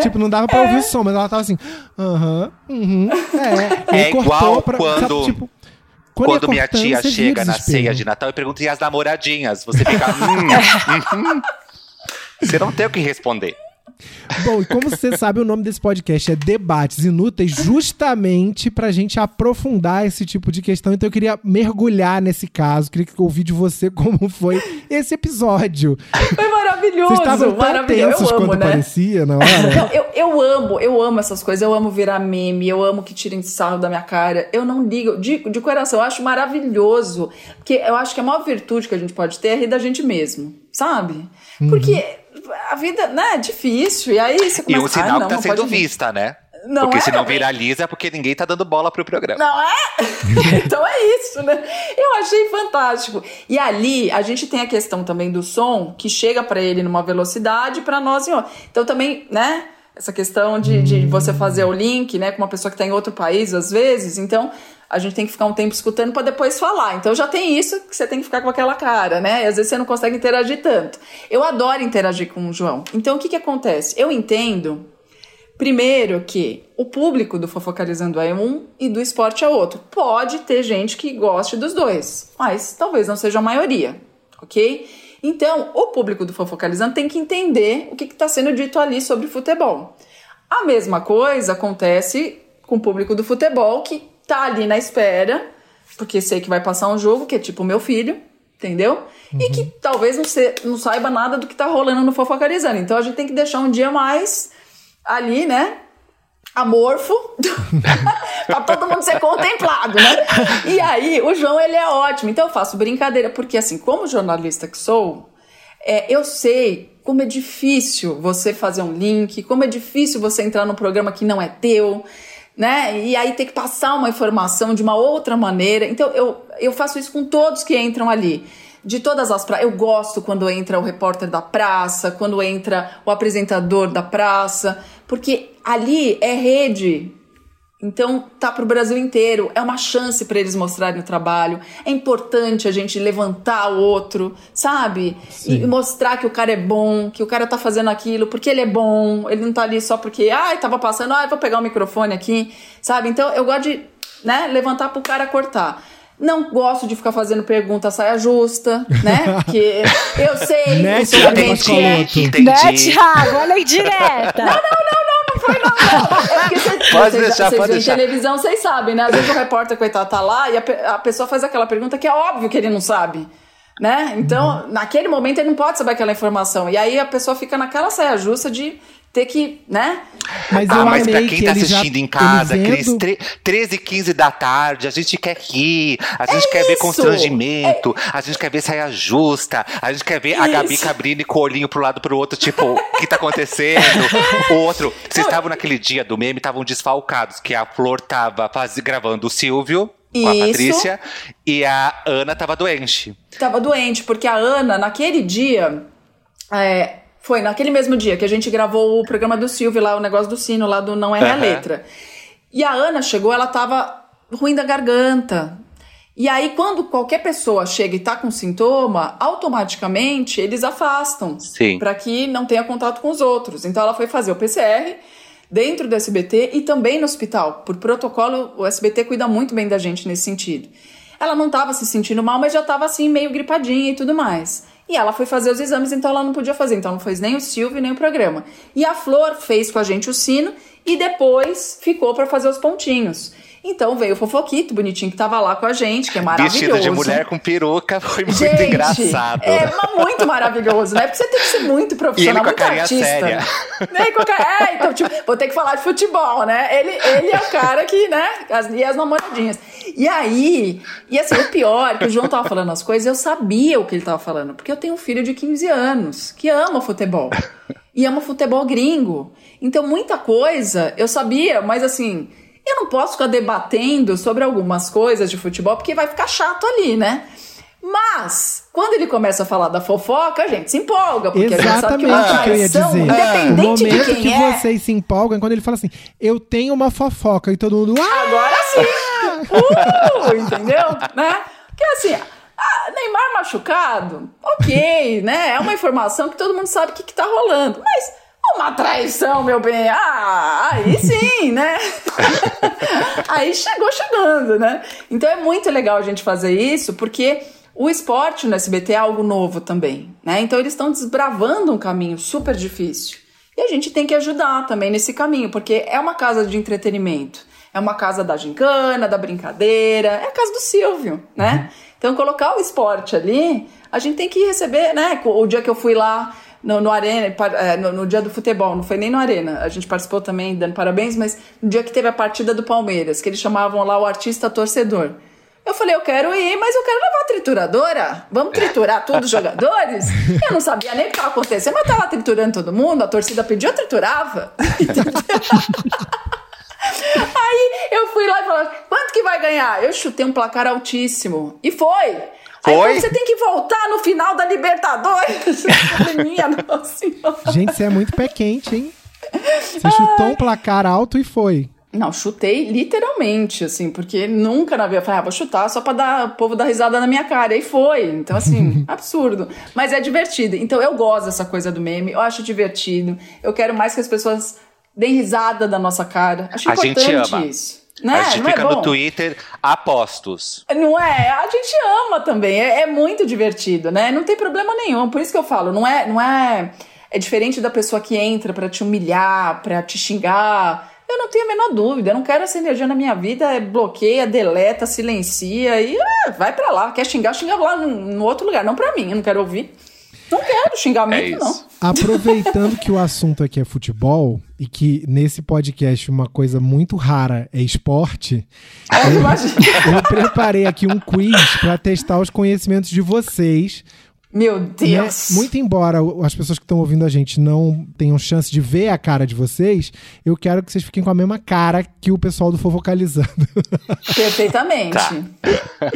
Tipo, não dava pra ouvir o som, mas ela tava assim. Aham, uhum, é. E É cortou igual pra- quando- sabe, tipo, quando, Quando minha tia chega na ceia de Natal e pergunta e as namoradinhas. Você fica. hum, uhum. Você não tem o que responder. Bom, e como você sabe, o nome desse podcast é Debates Inúteis, justamente pra gente aprofundar esse tipo de questão. Então eu queria mergulhar nesse caso, queria ouvir de você como foi esse episódio. Foi maravilhoso, Vocês estavam tão tensos Eu amo, quanto né? parecia na hora. Não, eu, eu amo, eu amo essas coisas, eu amo virar meme, eu amo que tirem sarro da minha cara. Eu não ligo, de, de coração, eu acho maravilhoso. Porque eu acho que a maior virtude que a gente pode ter é rir da gente mesmo, sabe? Porque a vida, né, é difícil. E aí você E começa um sinal "Ai, não, que tá sendo pode rir." vista, né? Não porque é? se não viraliza é porque ninguém tá dando bola pro programa. Não é? então é isso, né? Eu achei fantástico. E ali a gente tem a questão também do som que chega pra ele numa velocidade pra nós em outra. Então também, né? Essa questão de, de você fazer o link, né, com uma pessoa que tá em outro país às vezes. Então a gente tem que ficar um tempo escutando pra depois falar. Então já tem isso que você tem que ficar com aquela cara, né? E às vezes você não consegue interagir tanto. Eu adoro interagir com o João. Então o que que acontece? Eu entendo Primeiro que o público do Fofocalizando é um e do esporte é outro. Pode ter gente que goste dos dois, mas talvez não seja a maioria, ok? Então, o público do Fofocalizando tem que entender o que está sendo dito ali sobre futebol. A mesma coisa acontece com o público do futebol que tá ali na espera, porque sei que vai passar um jogo, que é tipo o meu filho, entendeu? Uhum. E que talvez não, se, não saiba nada do que tá rolando no Fofocarizando. Então a gente tem que deixar um dia mais ali, né? amorfo para todo mundo ser contemplado, né? E aí, o João, ele é ótimo. Então eu faço brincadeira, porque assim, como jornalista que sou, é, eu sei como é difícil você fazer um link, como é difícil você entrar num programa que não é teu, né? E aí ter que passar uma informação de uma outra maneira. Então eu, eu faço isso com todos que entram ali de todas as praças. Eu gosto quando entra o repórter da praça, quando entra o apresentador da praça, porque ali é rede. Então tá para o Brasil inteiro, é uma chance para eles mostrarem o trabalho. É importante a gente levantar o outro, sabe? Sim. E mostrar que o cara é bom, que o cara tá fazendo aquilo porque ele é bom. Ele não tá ali só porque, ai, tava passando, ai, vou pegar o microfone aqui, sabe? Então eu gosto de, né, levantar pro cara cortar. Não gosto de ficar fazendo pergunta saia justa, né? Porque eu sei, né, infelizmente é. Né, Thiago? Olha aí direta. Não, não, não, É cê, pode deixar, vocês pode deixar. televisão, vocês sabem, né? Às vezes o repórter, coitado, tá lá e a, a pessoa faz aquela pergunta que é óbvio que ele não sabe né? Então, uhum. naquele momento ele não pode saber aquela informação. E aí a pessoa fica naquela saia justa de ter que, né? Mas, ah, mas pra quem tá assistindo já, em casa, Cris, 13 e 15 da tarde, a gente quer rir, a gente é quer isso. ver constrangimento, é... a gente quer ver saia justa, a gente quer ver isso. a Gabi Cabrini com o olhinho pro lado pro outro, tipo, o que tá acontecendo? o outro, vocês estavam naquele dia do meme, estavam desfalcados, que a Flor tava faz, gravando o Silvio, com a Patrícia, e a Ana tava doente. Tava doente, porque a Ana, naquele dia, é, foi naquele mesmo dia que a gente gravou o programa do Silvio lá, o negócio do sino lá do Não É Minha uhum. Letra. E a Ana chegou, ela tava ruim da garganta. E aí, quando qualquer pessoa chega e tá com sintoma, automaticamente eles afastam. para que não tenha contato com os outros. Então ela foi fazer o PCR dentro do SBT e também no hospital. Por protocolo, o SBT cuida muito bem da gente nesse sentido. Ela não estava se sentindo mal, mas já estava assim, meio gripadinha e tudo mais. E ela foi fazer os exames, então ela não podia fazer. Então não fez nem o Silvio nem o programa. E a Flor fez com a gente o sino e depois ficou para fazer os pontinhos. Então veio o Fofoquito, bonitinho, que tava lá com a gente, que é maravilhoso. Vestido de mulher com peruca, foi muito gente, engraçado. É muito maravilhoso, né? Porque você tem que ser muito profissional, muito artista. Séria. Né? A... É, então, tipo, vou ter que falar de futebol, né? Ele, ele é o cara que, né? As, e as namoradinhas. E aí, e assim, o pior, que o João tava falando as coisas, eu sabia o que ele tava falando, porque eu tenho um filho de 15 anos que ama futebol. E ama futebol gringo. Então, muita coisa eu sabia, mas assim eu não posso ficar debatendo sobre algumas coisas de futebol porque vai ficar chato ali, né? Mas, quando ele começa a falar da fofoca, a gente se empolga, porque Exatamente a gente sabe que uma traição, que eu ia dizer. independente o momento de quem que é... vocês se empolgam é quando ele fala assim, eu tenho uma fofoca, e todo mundo... Ah! Agora sim! Uh, entendeu? Né? Porque assim, ah, Neymar machucado, ok, né? É uma informação que todo mundo sabe o que, que tá rolando. Mas uma traição, meu bem. Ah, aí sim, né? aí chegou chegando, né? Então é muito legal a gente fazer isso, porque o esporte no SBT é algo novo também, né? Então eles estão desbravando um caminho super difícil. E a gente tem que ajudar também nesse caminho, porque é uma casa de entretenimento. É uma casa da gincana, da brincadeira, é a casa do Silvio, né? Uhum. Então colocar o esporte ali, a gente tem que receber, né? O dia que eu fui lá no, no Arena, é, no, no, dia do futebol, não foi nem no Arena, a gente participou também dando parabéns, mas no dia que teve a partida do Palmeiras, que eles chamavam lá o artista torcedor. Eu falei, eu quero ir, mas eu quero levar a trituradora. Vamos triturar todos os jogadores? Eu não sabia nem o que estava acontecendo, mas tava triturando todo mundo, a torcida pediu, eu triturava. Aí eu fui lá e falei, quanto que vai ganhar? Eu chutei um placar altíssimo. E foi. Foi? Aí você tem que voltar no final da Libertadores. Minha nossa senhora. Gente, você é muito pé quente, hein? Você Ai. chutou um placar alto e foi. Não, chutei literalmente, assim, porque nunca na vida eu falei, ah, vou chutar só pra dar, o povo dar risada na minha cara. E foi. Então, assim, absurdo. Mas é divertido. Então, eu gosto dessa coisa do meme, eu acho divertido. Eu quero mais que as pessoas deem risada da nossa cara. Acho a importante gente ama. isso. Né? A gente Não é fica bom? no Twitter apostos. Não é? A gente ama também. É, é muito divertido, né? Não tem problema nenhum. Por isso que eu falo, não é, não é, é diferente da pessoa que entra pra te humilhar, pra te xingar. Eu não tenho a menor dúvida. Eu não quero essa energia na minha vida. É bloqueia, deleta, silencia e ah, vai pra lá. Quer xingar, xinga lá no, no outro lugar. Não pra mim. Eu não quero ouvir. Não quero É xingamento, não. isso. Aproveitando que o assunto aqui é futebol e que nesse podcast uma coisa muito rara é esporte, É, imagina. eu preparei aqui um quiz para testar os conhecimentos de vocês. Meu né? Deus. Muito embora as pessoas que estão ouvindo a gente não tenham chance de ver a cara de vocês, eu quero que vocês fiquem com a mesma cara que o pessoal do Fofocalizando. Perfeitamente. Tá.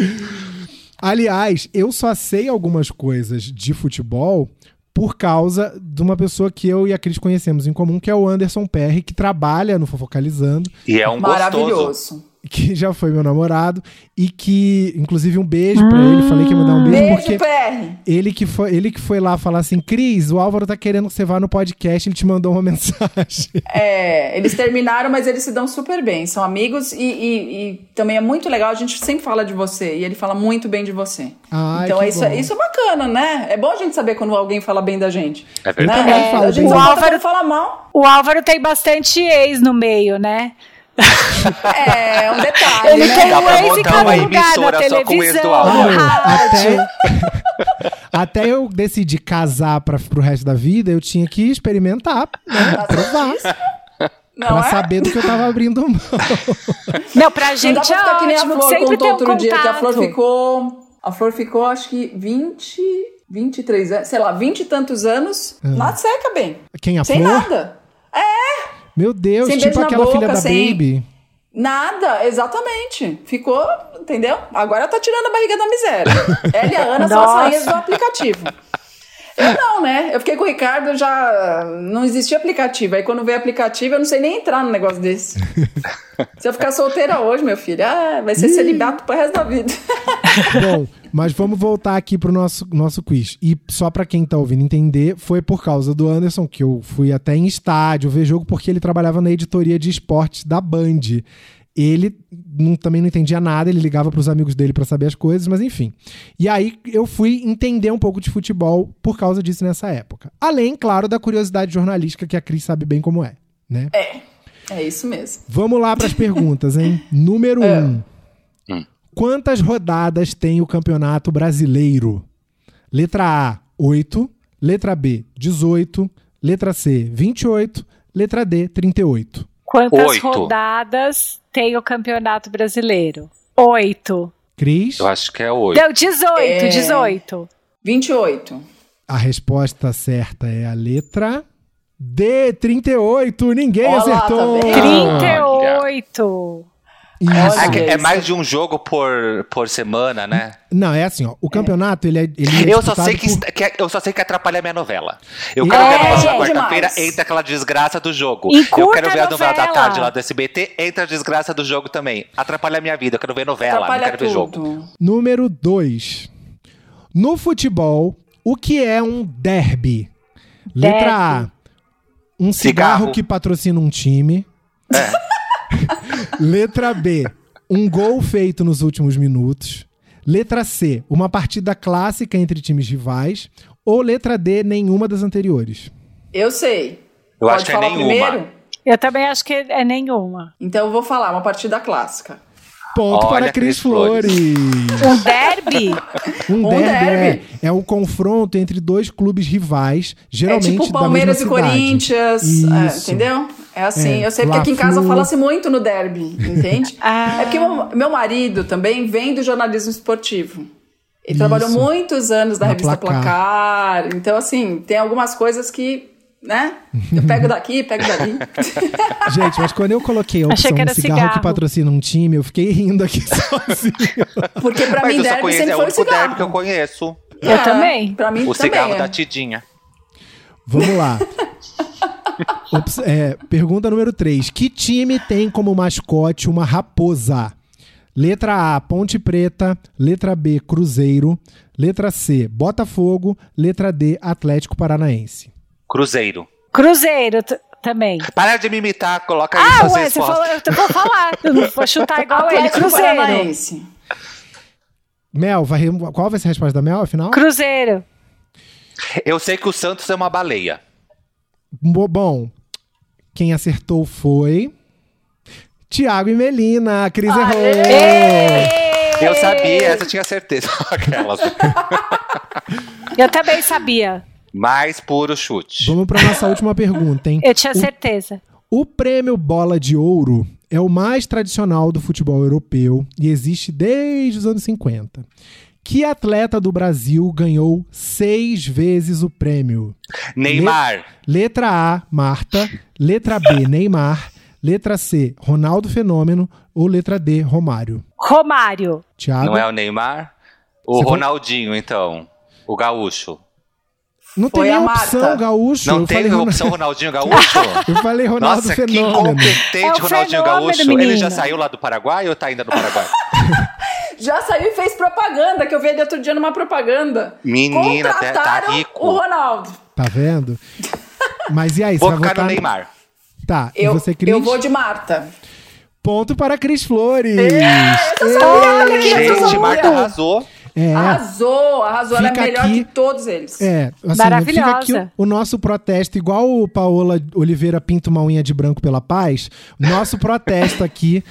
Aliás, eu só sei algumas coisas de futebol por causa de uma pessoa que eu e a Cris conhecemos em comum, que é o Anderson Perry, que trabalha no Fofocalizando, E é um gostoso. Que já foi meu namorado, e que, inclusive, um beijo pra ele. Falei que ia mandar um beijo, Beijo, porque PR. ele que, foi, ele que foi lá falar assim: Cris, o Álvaro tá querendo que você vá no podcast, ele te mandou uma mensagem. É, eles terminaram, mas eles se dão super bem. São amigos e, e- e também é muito legal. A gente sempre fala de você e ele fala muito bem de você. Ai, então é isso, bom. isso é bacana, né? É bom a gente saber quando alguém fala bem da gente. É verdade. Né? também falo a gente bem. só O Álvaro- fala mal. O Álvaro tem bastante ex no meio, né? É, um detalhe, Ele né? tem Dá um pra montar uma emissora só com o ex do até, até eu decidir casar pra, pro resto da vida, eu tinha que experimentar, né? Provar. Não pra é? saber do que eu tava abrindo mão. Não, pra Não gente dá pra é ficar que nem a Flor sempre contou um outro dia, que a Flor contato. ficou... A Flor ficou, acho que 20, 23 anos, sei lá, 20 e tantos anos, na seca bem. Quem, a Sem Flor? nada. Meu Deus, Sem tipo aquela filha boca, da sem- Baby. Nada, exatamente. Ficou, entendeu? Agora tá tirando a barriga da miséria. Ela e a Ana são as rainhas do aplicativo. Eu não, né? Eu fiquei com o Ricardo, já não existia aplicativo. Aí quando veio aplicativo, eu não sei nem entrar num negócio desse. Se eu ficar solteira hoje, meu filho, ah, vai ser celibato pro resto da vida. Bom, mas vamos voltar aqui pro nosso, nosso quiz. E só pra quem tá ouvindo entender, foi por causa do Anderson que eu fui até em estádio ver jogo, porque ele trabalhava na editoria de esportes da Band. Ele não- também não entendia nada, ele ligava pros amigos dele pra saber as coisas, mas enfim. E aí eu fui entender um pouco de futebol por causa disso nessa época. Além, claro, da curiosidade jornalística que a Cris sabe bem como é, né? É isso mesmo. Vamos lá para as perguntas, hein? Número 1. É. Um. Quantas rodadas tem o Campeonato Brasileiro? Letra A, 8. Letra B, 18. Letra C, 28. Letra D, 38. Quantas Oito. rodadas tem o Campeonato Brasileiro? Oito. Cris, Eu acho que é oito. Não, 18, É. 18. 28. a resposta certa é a letra D, 38. Ninguém Olha lá, tá acertou. vendo? 38. Isso. É, é mais de um jogo por, por semana, né? Não, é assim, ó. O campeonato, ele é. Ele é Eu só, sei que, por- que é- eu só sei que atrapalha a minha novela. Eu É, quero ver a novela é na quarta-feira, entra aquela desgraça do jogo. Eu quero ver a a novela da novela. tarde lá do SBT, entra a desgraça do jogo também. Atrapalha a minha vida, eu quero ver novela, não Atrapalha quero ver jogo. tudo. Número 2. No futebol, o que é um derby? Letra A. Um cigarro, Cigarro. que patrocina um time. Letra B. Um gol feito nos últimos minutos. Letra C. Uma partida clássica entre times rivais. Ou letra D. Nenhuma das anteriores. Eu sei. Eu Pode acho que é falar nenhuma. primeiro? Eu também acho que é nenhuma. Então eu vou falar, uma partida clássica. Ponto Olha, para Cris Flores. Flores. Um derby? Um, Um derby, derby. É, é um confronto entre dois clubes rivais, É geralmente tipo da Palmeiras e cidade. Corinthians, é, entendeu? É assim. É, eu sei porque aqui em casa fala-se muito no derby, entende? Ah. É porque meu, meu marido também vem do jornalismo esportivo. Ele Isso. trabalhou muitos anos na, Na revista Placar. Placar. Então, assim, tem algumas coisas que, né? Eu pego daqui, pego dali. Gente, mas quando eu coloquei a Achei opção um era cigarro, que cigarro. patrocina um time, eu fiquei rindo aqui sozinho. Porque pra Mas mim derby conheço, sempre é o foi único derby cigarro. que eu conheço. Eu É, também. Pra mim O também cigarro é. da Tidinha. Vamos lá. Ops- é, pergunta número 3. Que time tem como mascote uma raposa? Letra A, Ponte Preta. Letra B, Cruzeiro. Letra C, Botafogo. Letra D, Atlético Paranaense. Cruzeiro. Cruzeiro. também. Para de me imitar, coloca aí Ah, ué, você falou, eu vou falar. Eu não vou chutar igual ele. Cruzeiro. Paranaense. Mel, vai, qual vai ser a resposta da Mel, afinal? Cruzeiro. Eu sei que o Santos é uma baleia. Bo- Bom, quem acertou foi... Tiago e Melina. A Cris errou. Eu sabia, essa eu tinha certeza. Aquelas. Eu também sabia. Mais puro chute. Vamos para nossa última pergunta, hein? Eu tinha O- certeza. O prêmio Bola de Ouro é o mais tradicional do futebol europeu e existe desde os anos 50. Que atleta do Brasil ganhou seis vezes o prêmio? Neymar. Letra A, Marta. Letra B, Neymar. Letra C, Ronaldo Fenômeno. Ou letra D, Romário? Romário. Tiago? Não é o Neymar? O Você foi- Ronaldinho, então. O gaúcho. Não tem Foi nem a opção, Marta. gaúcho. Não eu tem falei Ronaldo- opção Ronaldinho Gaúcho? Eu falei Ronaldo Nossa, que Fenômeno. incompetente É Ronaldinho Gaúcho. Ele já saiu lá do Paraguai ou tá ainda no Paraguai? Já saiu e fez propaganda, que eu vi ele outro dia numa propaganda. Menina, tá- tá Contrataram rico. o Ronaldo. Tá vendo? Mas e aí, Vou você vai votar no Neymar. Tá, Eu, e você, Cris? eu vou de Marta. Ponto para Cris Flores. Olha que Gente, sabia. Marta arrasou. É, Arrasou, arrasou. Ela é melhor aqui- que todos eles. é, assim, Maravilhosa. fica aqui o, o nosso protesto, igual o Paola Oliveira pinta uma unha de branco pela paz, nosso protesto aqui,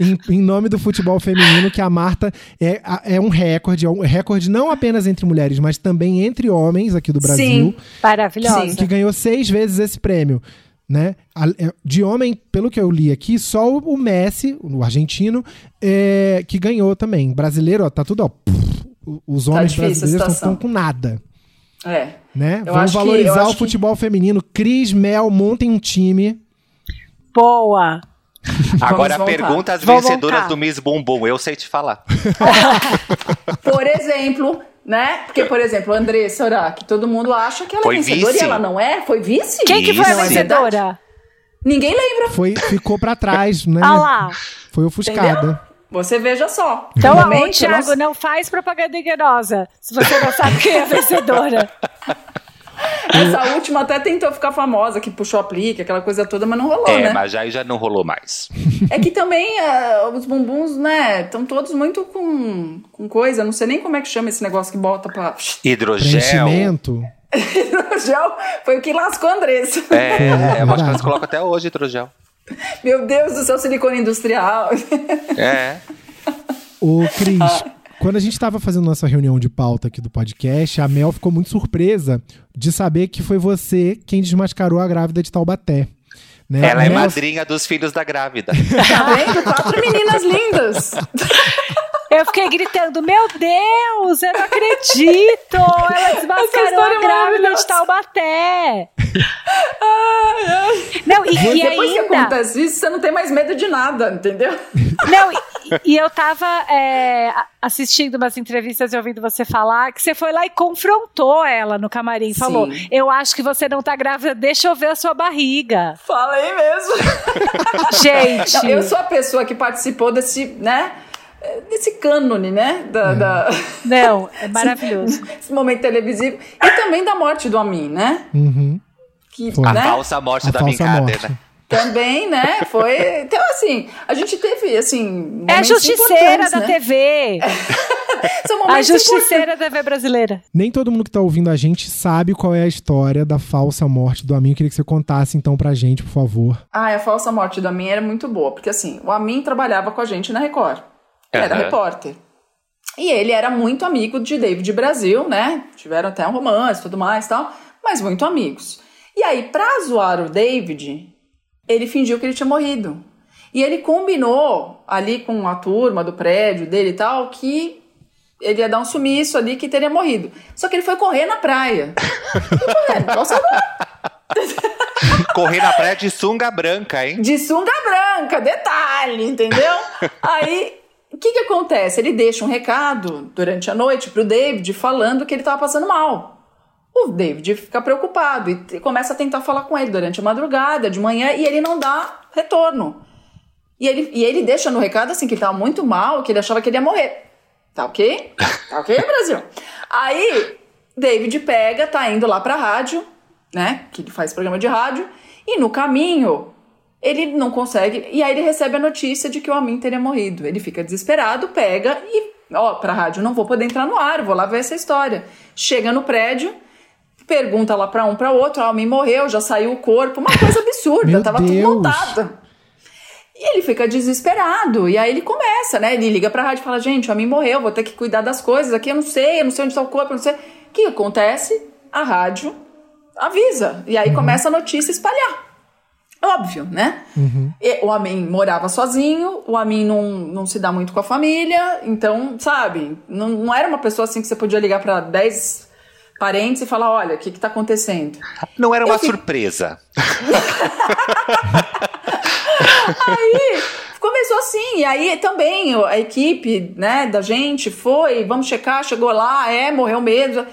em, em nome do futebol feminino, que a Marta é, é um recorde, é um recorde não apenas entre mulheres, mas também entre homens aqui do Brasil, Sim. Maravilhosa. Que ganhou seis vezes esse prêmio. Né? É, De homem, pelo que eu li aqui, só o Messi, o argentino, é, que ganhou também. Brasileiro, ó, tá tudo, ó. pff, os homens difícil a brasileiros não estão com nada. É. Né? Eu Vamos acho que- eu valorizar acho o que- futebol feminino. Cris Mel, montem um time. Boa. Agora voltar. pergunta Vou vencedoras do Miss Bumbum. Eu sei te falar. Por exemplo, né? Porque, por exemplo, a Andressa Urach, todo mundo acha que ela Foi é vencedora vice. e ela não é? Foi vice? Quem que foi a é vencedora? Ninguém lembra. Foi, ficou pra trás, né? Ah lá. Foi ofuscada. Entendeu? Você veja só. Então, ó, momento, ô, Thiago, nós- não faz propaganda enganosa. Se você não sabe quem é a vencedora. Essa última até tentou ficar famosa, que puxou aplique, aquela coisa toda, mas não rolou, é, né? mas já, já não rolou mais. É que também ah, os bumbuns, né, estão todos muito com, com coisa. Não sei nem como é que chama esse negócio que bota pra. Hidrogel. Preenchimento. Hidrogel foi o que lascou a Andressa. É, é uma coisa que verdade. elas colocam até hoje, hidrogel. Meu Deus do céu, silicone industrial. É. Ô, Cris, Ah. Quando a gente tava fazendo nossa reunião de pauta aqui do podcast, a Mel ficou muito surpresa de saber que foi você quem desmascarou a grávida de Taubaté. Né? Ela é Mel- madrinha dos filhos da grávida. Tá vendo? Quatro meninas lindas. Eu fiquei gritando, meu Deus, eu não acredito! Ela desmascarou a é grávida de Taubaté! Não, e, e Depois que ainda... acontece isso, você não tem mais medo de nada, entendeu? Não, e, e eu tava é, assistindo umas entrevistas e ouvindo você falar que você foi lá e confrontou ela no camarim. Falou: Sim. Eu acho que você não tá grávida, deixa eu ver a sua barriga. Falei mesmo. Gente. Não, eu sou a pessoa que participou desse, né? Desse cânone, né? Da, da- Não, é maravilhoso. Esse momento televisivo. E também da morte do Amin, né? Uhum. Que, Foi. A né? falsa morte A da falsa morte. né? Também, né? Foi. Então, assim, a gente teve, assim. É a justiceira da né? TV. A justiceira da TV brasileira. Nem todo mundo que tá ouvindo a gente sabe qual é a história da falsa morte do Amin. Eu queria que você contasse então pra gente, por favor. Ah, a falsa morte do Amin era muito boa, porque assim, o Amin trabalhava com a gente na Record. Era repórter. E ele era muito amigo de David Brasil, né? Tiveram até um romance e tudo mais e tal, mas muito amigos. E aí, pra zoar o David, ele fingiu que ele tinha morrido. E ele combinou ali com a turma do prédio dele e tal que ele ia dar um sumiço ali que teria morrido. Só que ele foi correr na praia. Você Correr na praia de sunga branca, hein? De sunga branca, detalhe, entendeu? Aí, que que acontece? Ele deixa um recado durante a noite pro David falando que ele tava passando mal. O David fica preocupado e começa a tentar falar com ele durante a madrugada, de manhã, e ele não dá retorno. E ele, e ele deixa no recado assim que ele tava muito mal, que ele achava que ele ia morrer. Tá ok? Tá ok, Brasil? Aí, David pega, tá indo lá pra rádio, né? Que ele faz programa de rádio, E no caminho, ele não consegue. E aí ele recebe a notícia de que o Amin teria morrido. Ele fica desesperado, pega e, ó, pra rádio, não vou poder entrar no ar, vou lá ver essa história. Chega no prédio, pergunta lá pra um pra outro, o Amin morreu, já saiu o corpo, uma coisa absurda, Meu tava Deus. tudo montado. E ele fica desesperado. E aí ele começa, né? Ele liga pra rádio e fala: Gente, o Amin morreu, vou ter que cuidar das coisas aqui, eu não sei, eu não sei onde está o corpo, eu não sei. O que acontece? A rádio avisa. E aí começa a notícia espalhar. Óbvio, né? E o Amin morava sozinho, o Amin não, não se dá muito com a família, então, sabe, não, não era uma pessoa assim que você podia ligar pra 10 parentes e falar: olha, o que, que tá acontecendo? Não era uma fico- surpresa. Aí começou assim, e aí também a equipe, né, da gente foi, vamos checar, chegou lá, é, morreu mesmo.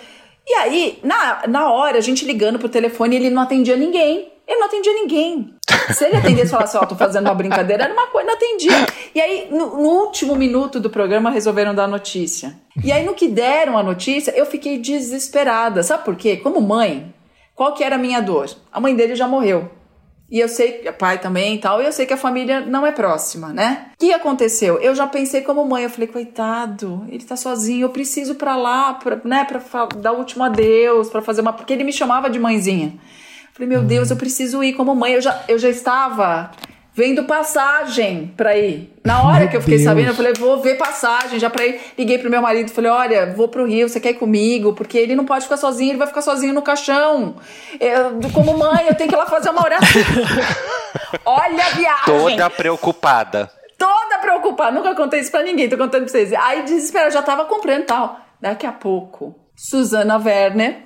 E aí, na, na hora, a gente ligando pro telefone, ele não atendia ninguém. Ele não atendia ninguém. Se ele atendesse e falasse, ó, tô fazendo uma brincadeira, era uma coisa, não atendia. E aí, no, no último minuto do programa, resolveram dar a notícia. E aí, no que deram a notícia, eu fiquei desesperada. Sabe por quê? Como mãe, qual que era a minha dor? A mãe dele já morreu. E eu sei, pai também e tal, e eu sei que a família não é próxima, né? O que aconteceu? Eu já pensei como mãe, eu falei, coitado, ele tá sozinho, eu preciso pra lá, pra, né, pra dar o último adeus, pra fazer uma. Porque ele me chamava de mãezinha. Falei, meu Deus, eu preciso ir como mãe. Eu já, eu já estava vendo passagem pra ir. Na hora Meu que eu fiquei Deus. sabendo, eu falei, vou ver passagem já pra ir. Liguei pro meu marido, falei, olha, vou pro Rio, você quer ir comigo? Porque ele não pode ficar sozinho, ele vai ficar sozinho no caixão. Eu, como mãe, eu tenho que ir lá fazer uma oração. olha a viagem. Toda preocupada. Toda preocupada, nunca contei isso pra ninguém, tô contando pra vocês. Aí desesperada, já tava comprando e tal. Daqui a pouco, Suzana Werner,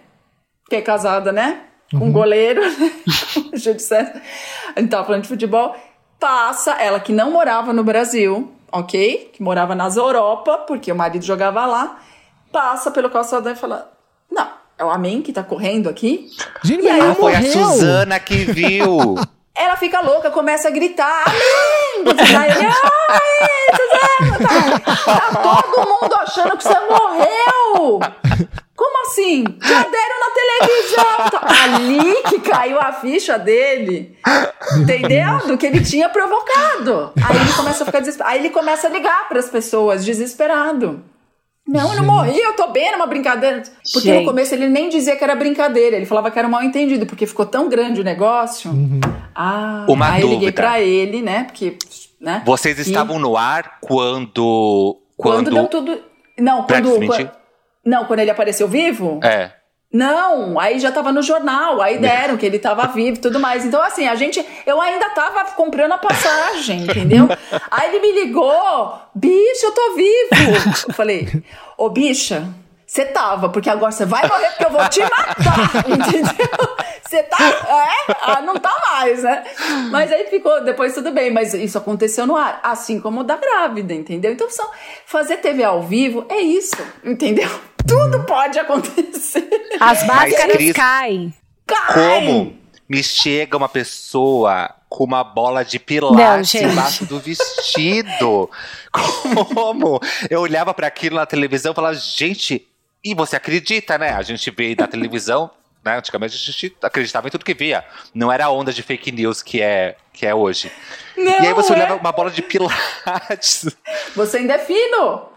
que é casada, né? Com um goleiro, né? Eu dizer. A gente tava falando de futebol. Passa, ela que não morava no Brasil, ok? Que morava nas Europa, porque o marido jogava lá. Passa pelo calçadão e fala: Não, é o Amém que tá correndo aqui. Gente, E aí, Ah, foi a. Suzana que viu. Ela fica louca, começa a gritar, amém! Aí ele, ai, Suzana, tá, tá todo mundo achando que você morreu! Como assim? Já deram na televisão! Tá, Ali que caiu a ficha dele, entendeu? Do que ele tinha provocado. Aí ele começa a ficar desesperado. Aí ele começa a ligar para as pessoas, desesperado. Não, eu não morri, eu tô bem, era uma brincadeira. Porque Gente. no começo ele nem dizia que era brincadeira, ele falava que era um mal entendido, porque ficou tão grande o negócio. Ah, Uma aí eu liguei dúvida. pra ele, né? Porque, né? Vocês E estavam no ar quando. quando, Quando. deu tudo. Não, quando, quando. Não, quando ele apareceu vivo? É. Não, aí já tava no jornal, aí deram que ele tava vivo e tudo mais. Então, assim, a gente. Eu ainda tava comprando a passagem, entendeu? Aí ele me ligou, bicho, eu tô vivo. Eu falei, ô bicha, você tava, porque agora você vai morrer porque eu vou te matar, entendeu? Você tá. É? Ah, não tá mais, né? Mas aí ficou, depois tudo bem, mas isso aconteceu no ar, assim como o da grávida, entendeu? Então, só fazer TV ao vivo é isso, entendeu? Tudo pode acontecer. As máscaras Cris- caem. Cai! Como me chega uma pessoa com uma bola de pilates embaixo do vestido? Como? Eu olhava pra aquilo na televisão e falava, gente, e você acredita, né? A gente vê na televisão, né? Antigamente a gente acreditava em tudo que via. Não era a onda de fake news que é, que é hoje. Não, e aí você é. olhava uma bola de pilates. Você ainda é fino.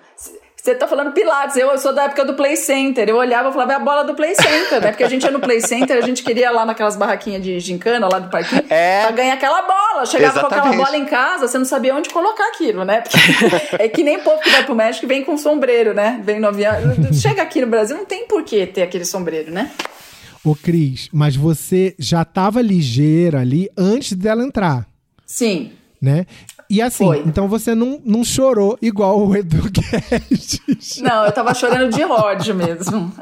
Você tá falando Pilates, eu, eu sou da época do Play Center. Eu olhava e falava, é a bola do Play Center, né? Porque a gente ia no Play Center, a gente queria ir lá naquelas barraquinhas de gincana lá do parquinho É. pra ganhar aquela bola. Chegava com aquela bola em casa, você não sabia onde colocar aquilo, né? Porque é que nem o povo que vai pro México e vem com sombreiro, né? Vem no avião. Chega aqui no Brasil, não tem por que ter aquele sombreiro, né? Ô, Cris, mas você já tava ligeira ali antes dela entrar, Sim. né? E assim, Foi. então você não, não chorou igual o Edu Guedes. Não, eu tava chorando de ódio mesmo.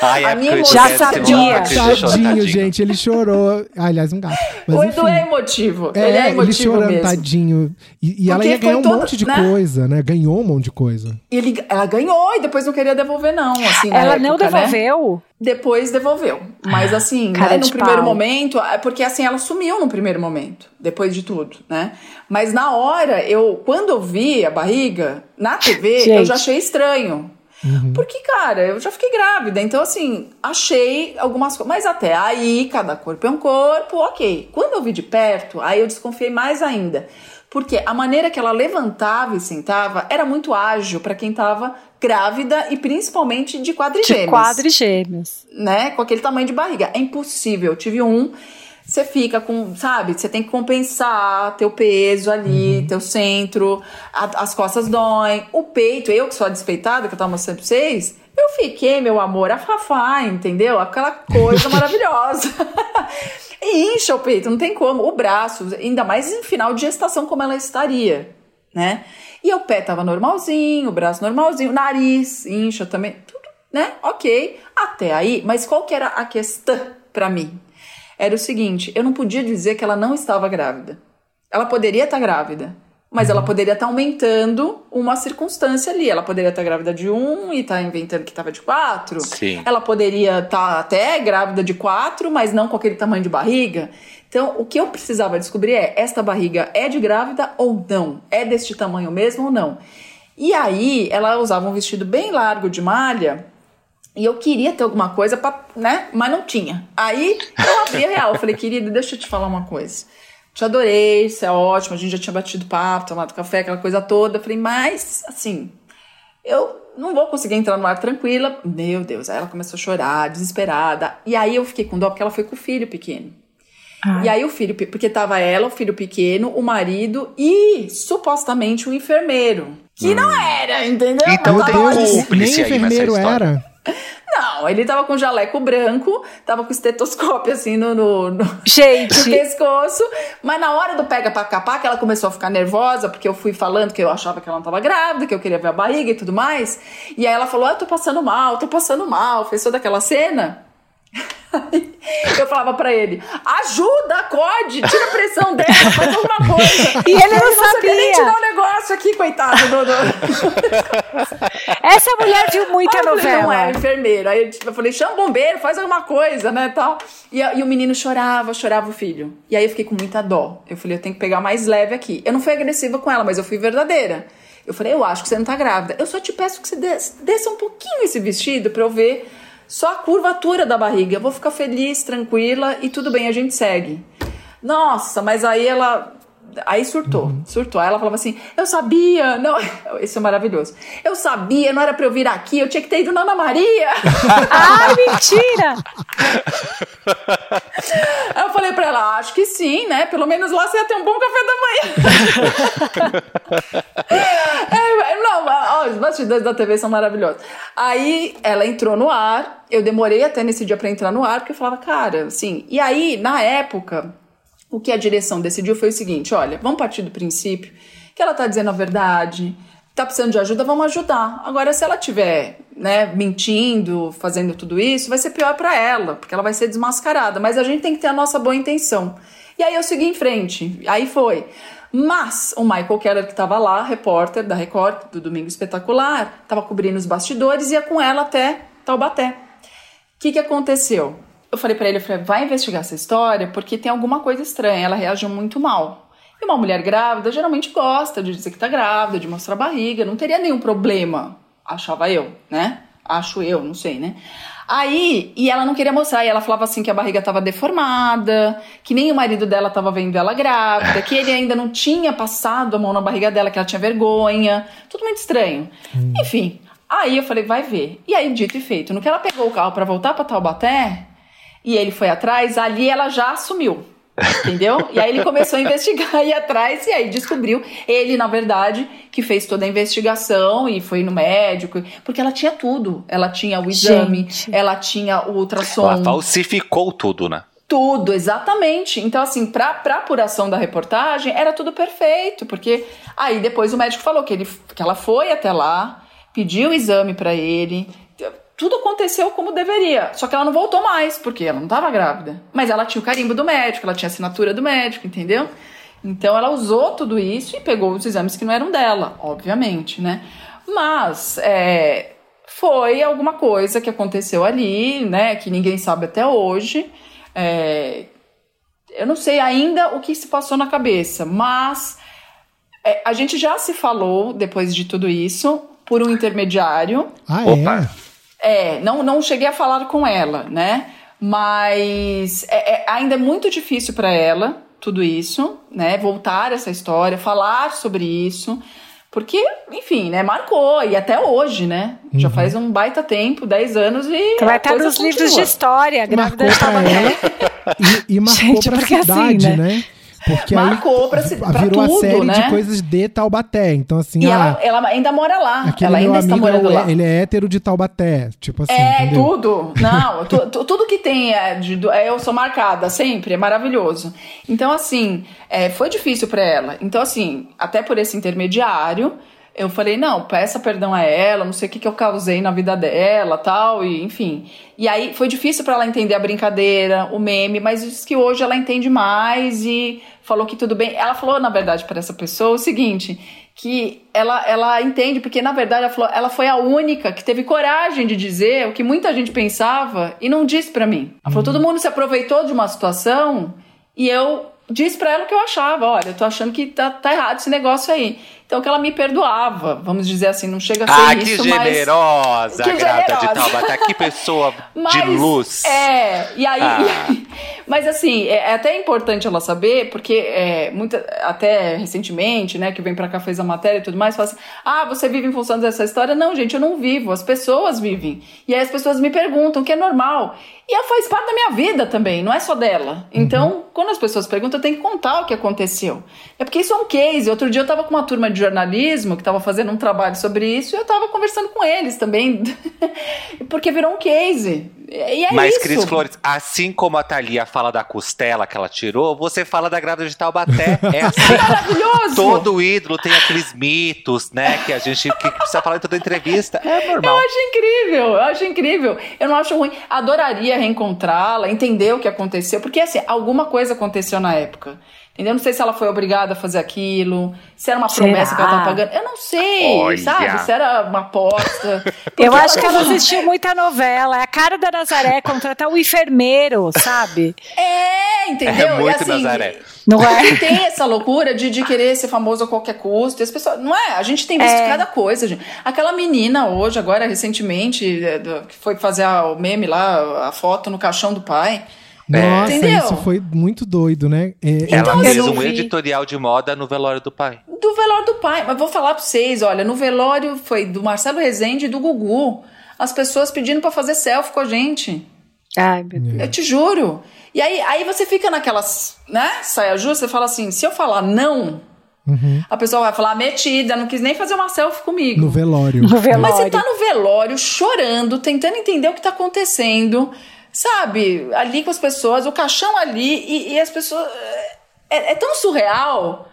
Ai, A é minha emoção- Já tivesse sabia. chorar, Tadinho, gente, ele chorou. Aliás, um gato. Mas, o Edu enfim. é emotivo. É, ele é emotivo chorando, mesmo. tadinho. E, e ela ia ganhar um toda- monte de né? coisa, né? Ganhou um monte de coisa. Ele, ela ganhou e depois não queria devolver, não. Assim, Ela não época, né? Depois devolveu. Mas assim, Cara né, no de primeiro pau. momento, é porque assim, ela sumiu no primeiro momento, depois de tudo, né? Mas na hora, eu, quando eu vi a barriga, na TV, eu já achei estranho. Porque, cara, eu já fiquei grávida. Então, assim, achei algumas coisas. Mas até aí, cada corpo é um corpo, ok. Quando eu vi de perto, aí eu desconfiei mais ainda. Porque a maneira que ela levantava e sentava era muito ágil para quem tava grávida e principalmente de quadrigêmeos. De quadrigêmeos. Né? Com aquele tamanho de barriga. É impossível. Eu tive um você fica com, sabe, você tem que compensar teu peso ali, uhum. teu centro, a, as costas doem, o peito, eu que sou a despeitada, que eu tava mostrando pra vocês, eu fiquei, meu amor, a fafá, entendeu? Aquela coisa maravilhosa. incha o peito, não tem como. O braço, ainda mais em final de gestação, como ela estaria, né? E o pé tava normalzinho, o braço normalzinho, o nariz incha também, tudo, né? Ok. Até aí, mas qual que era a questão para mim? era o seguinte: eu não podia dizer que ela não estava grávida. Ela poderia estar grávida, mas ela poderia estar aumentando uma circunstância ali. Ela poderia estar grávida de um e estar inventando que estava de quatro. Sim. Ela poderia estar até grávida de quatro, mas não com aquele tamanho de barriga. Então, o que eu precisava descobrir é: esta barriga é de grávida ou não? É deste tamanho mesmo ou não? E aí, ela usava um vestido bem largo de malha e eu queria ter alguma coisa para, né? Mas não tinha. Aí eu abri a real. Eu falei, querida, deixa eu te falar uma coisa. Te adorei, isso é ótimo. A gente já tinha batido papo, tomado café, aquela coisa toda. Eu falei, mas, assim, eu não vou conseguir entrar no ar tranquila. Meu Deus. Aí ela começou a chorar, desesperada. E aí eu fiquei com dó porque ela foi com o filho pequeno. E aí o filho, porque tava ela, o filho pequeno, o marido e supostamente o enfermeiro. Que hum. não era, entendeu? Então tem cúmplice nem enfermeiro era. Não, ele tava com jaleco branco, tava com estetoscópio assim no, no, no, Gente. no pescoço. Mas na hora do pega pra capar, que ela começou a ficar nervosa, porque eu fui falando que eu achava que ela não tava grávida, que eu queria ver a barriga e tudo mais. E aí ela falou: ah, eu tô passando mal, tô passando mal. Fez toda aquela cena. Eu falava pra ele: ajuda, acorde, tira a pressão dela, faz alguma coisa. E ele não, não sabia. nem tirar um negócio aqui, coitado. Do. Essa mulher viu muita Aí novela. Falei, não é, enfermeira. Aí eu falei: chama o bombeiro, faz alguma coisa, né? Tal. E, e o menino chorava, chorava o filho. E aí eu fiquei com muita dó. Eu falei: eu tenho que pegar mais leve aqui. Eu não fui agressiva com ela, mas eu fui verdadeira. Eu falei: eu acho que você não tá grávida. Eu só te peço que você desça um pouquinho esse vestido pra eu ver só a curvatura da barriga. Eu vou ficar feliz, tranquila e tudo bem, a gente segue. Nossa, mas aí ela. Aí surtou, uhum. surtou. Aí ela falava assim: Eu sabia, não. Isso é maravilhoso. Eu sabia, não era pra eu vir aqui, eu tinha que ter ido na Ana Maria. Ai, mentira! Aí eu falei pra ela: Acho que sim, né? Pelo menos lá você ia ter um bom café da manhã. é, os bastidores da TV são maravilhosos. Aí ela entrou no ar, eu demorei até nesse dia pra entrar no ar, porque eu falava, cara, assim. E aí, na época o que a direção decidiu foi o seguinte: olha, vamos partir do princípio que ela está dizendo a verdade, está precisando de ajuda, vamos ajudar. Agora, se ela estiver né, mentindo, fazendo tudo isso, vai ser pior para ela, porque ela vai ser desmascarada. Mas a gente tem que ter a nossa boa intenção. E aí eu segui em frente. Aí foi. Mas o Michael Keller, que estava lá, repórter da Record, do Domingo Espetacular, estava cobrindo os bastidores e ia com ela até Taubaté. O que, que aconteceu? Eu falei para ele, eu falei, vai investigar essa história porque tem alguma coisa estranha. Ela reagiu muito mal. E uma mulher grávida geralmente gosta de dizer que tá grávida, de mostrar a barriga, não teria nenhum problema, achava eu, né? Acho eu, não sei, né? Aí, e ela não queria mostrar, e ela falava assim que a barriga tava deformada, que nem o marido dela tava vendo ela grávida, que ele ainda não tinha passado a mão na barriga dela, que ela tinha vergonha. Tudo muito estranho. Hum. Enfim, aí eu falei, vai ver. E aí, dito e feito, no que ela pegou o carro para voltar para Taubaté, e ele foi atrás, ali ela já assumiu. Entendeu? E aí ele começou a investigar e atrás, e aí descobriu, ele, na verdade, que fez toda a investigação e foi no médico, porque ela tinha tudo. Ela tinha o exame, Gente. ela tinha o ultrassom. Ela falsificou tudo, né? Tudo, exatamente. Então, assim, pra, pra apuração da reportagem, era tudo perfeito, porque aí depois o médico falou que, ele, que ela foi até lá, pediu o exame para ele, tudo aconteceu como deveria. Só que ela não voltou mais, porque ela não estava grávida. Mas ela tinha o carimbo do médico, ela tinha a assinatura do médico, entendeu? Então ela usou tudo isso e pegou os exames que não eram dela, obviamente, né? Mas é, foi alguma coisa que aconteceu ali, né? Que ninguém sabe até hoje. É, eu não sei ainda o que se passou na cabeça, mas é, a gente já se falou depois de tudo isso por um intermediário. Ah, Opa. é? É, não, não cheguei a falar com ela, né? Mas é- é- ainda é muito difícil para ela tudo isso, né? Voltar essa história, falar sobre isso. Porque, enfim, né? Marcou. E até hoje, né? Já Uhum. faz um baita tempo, 10 anos e. Vai estar nos livros de história, grávida Marcou pra ela e, e marcou Gente, pra porque assim, cidade, né? né? Porque Marcou aí pra ci- pra virou tudo, a série né? de coisas de Taubaté. Então, assim, E ah, ela, ela ainda mora lá. Ela ainda está amigo, morando é- lá. ele é hétero de Taubaté. Tipo assim, É, entendeu? tudo. Não, tu- tu- tudo que tem é, de, é, eu sou marcada sempre, é maravilhoso. Então, assim, é, foi difícil pra ela. Então, assim, até por esse intermediário, eu falei, não, peça perdão a ela, não sei o que, que eu causei na vida dela, tal, e enfim. E aí foi difícil pra ela entender a brincadeira, o meme, mas diz que hoje ela entende mais e falou que tudo bem. Ela falou, na verdade, para essa pessoa o seguinte, que ela, ela entende, porque na verdade ela, falou, ela foi a única que teve coragem de dizer o que muita gente pensava e não disse pra mim. Ela falou, todo mundo se aproveitou de uma situação e eu disse pra ela o que eu achava. Olha, eu tô achando que tá, tá errado esse negócio aí. Então que ela me perdoava, vamos dizer assim, não chega a ser Ah, que isso, mas... generosa, Que de generosa. Taubaté. Que pessoa de Mas, luz. É, e aí. Ah. mas assim, é, é até importante ela saber, porque é, muita, até recentemente, né, que vem pra cá, fez a matéria e tudo mais, fala assim: ah, você vive em função dessa história? Não, gente, eu não vivo, as pessoas vivem. E aí as pessoas me perguntam, que é normal. E ela faz parte da minha vida também, não é só dela. Então, quando as pessoas perguntam, eu tenho que contar o que aconteceu. É porque isso é um case. Outro dia eu tava com uma turma de jornalismo que tava fazendo um trabalho sobre isso e eu tava conversando com eles também. porque virou um case. E é Mas, isso. Cris Flores, assim como a Thalia fala da costela que ela tirou, você fala da grávida de Taubaté. É assim. Maravilhoso! Todo ídolo tem aqueles mitos, né? Que a gente que precisa falar em toda entrevista. É normal. Eu acho incrível, eu acho incrível. Eu não acho ruim. Adoraria reencontrá-la, entender o que aconteceu, porque assim, alguma coisa aconteceu na época. Entendeu? Não sei se ela foi obrigada a fazer aquilo, se era uma Será? promessa que ela tava pagando. Eu não sei, Olha. sabe? Se era uma aposta. Eu acho que ela assistiu muita novela. É a cara da Nazaré contratar um enfermeiro, sabe? É, entendeu? É muito e assim, Nazaré. Não é? Tem essa loucura de, de querer ser famoso a qualquer custo. E as pessoas. Não é? A gente tem visto É. cada coisa, gente. Aquela menina hoje, agora, recentemente, é, que foi fazer o meme lá, a foto no caixão do pai. Nossa, Entendeu? isso foi muito doido, né? É, Ela Então, fez um vi. editorial de moda no velório do pai. Do velório do pai. Mas vou falar pra vocês, olha, no velório foi do Marcelo Rezende e do Gugu. As pessoas pedindo pra fazer selfie com a gente. Ai, meu Deus. Eu te juro. E aí, aí você fica naquelas, né? Saia justa, você fala assim: se eu falar não, a pessoa vai falar metida, não quis nem fazer uma selfie comigo. no velório. No velório. Mas você tá no velório chorando, tentando entender o que tá acontecendo, sabe? Ali com as pessoas, o caixão ali, e, e as pessoas. É, é tão surreal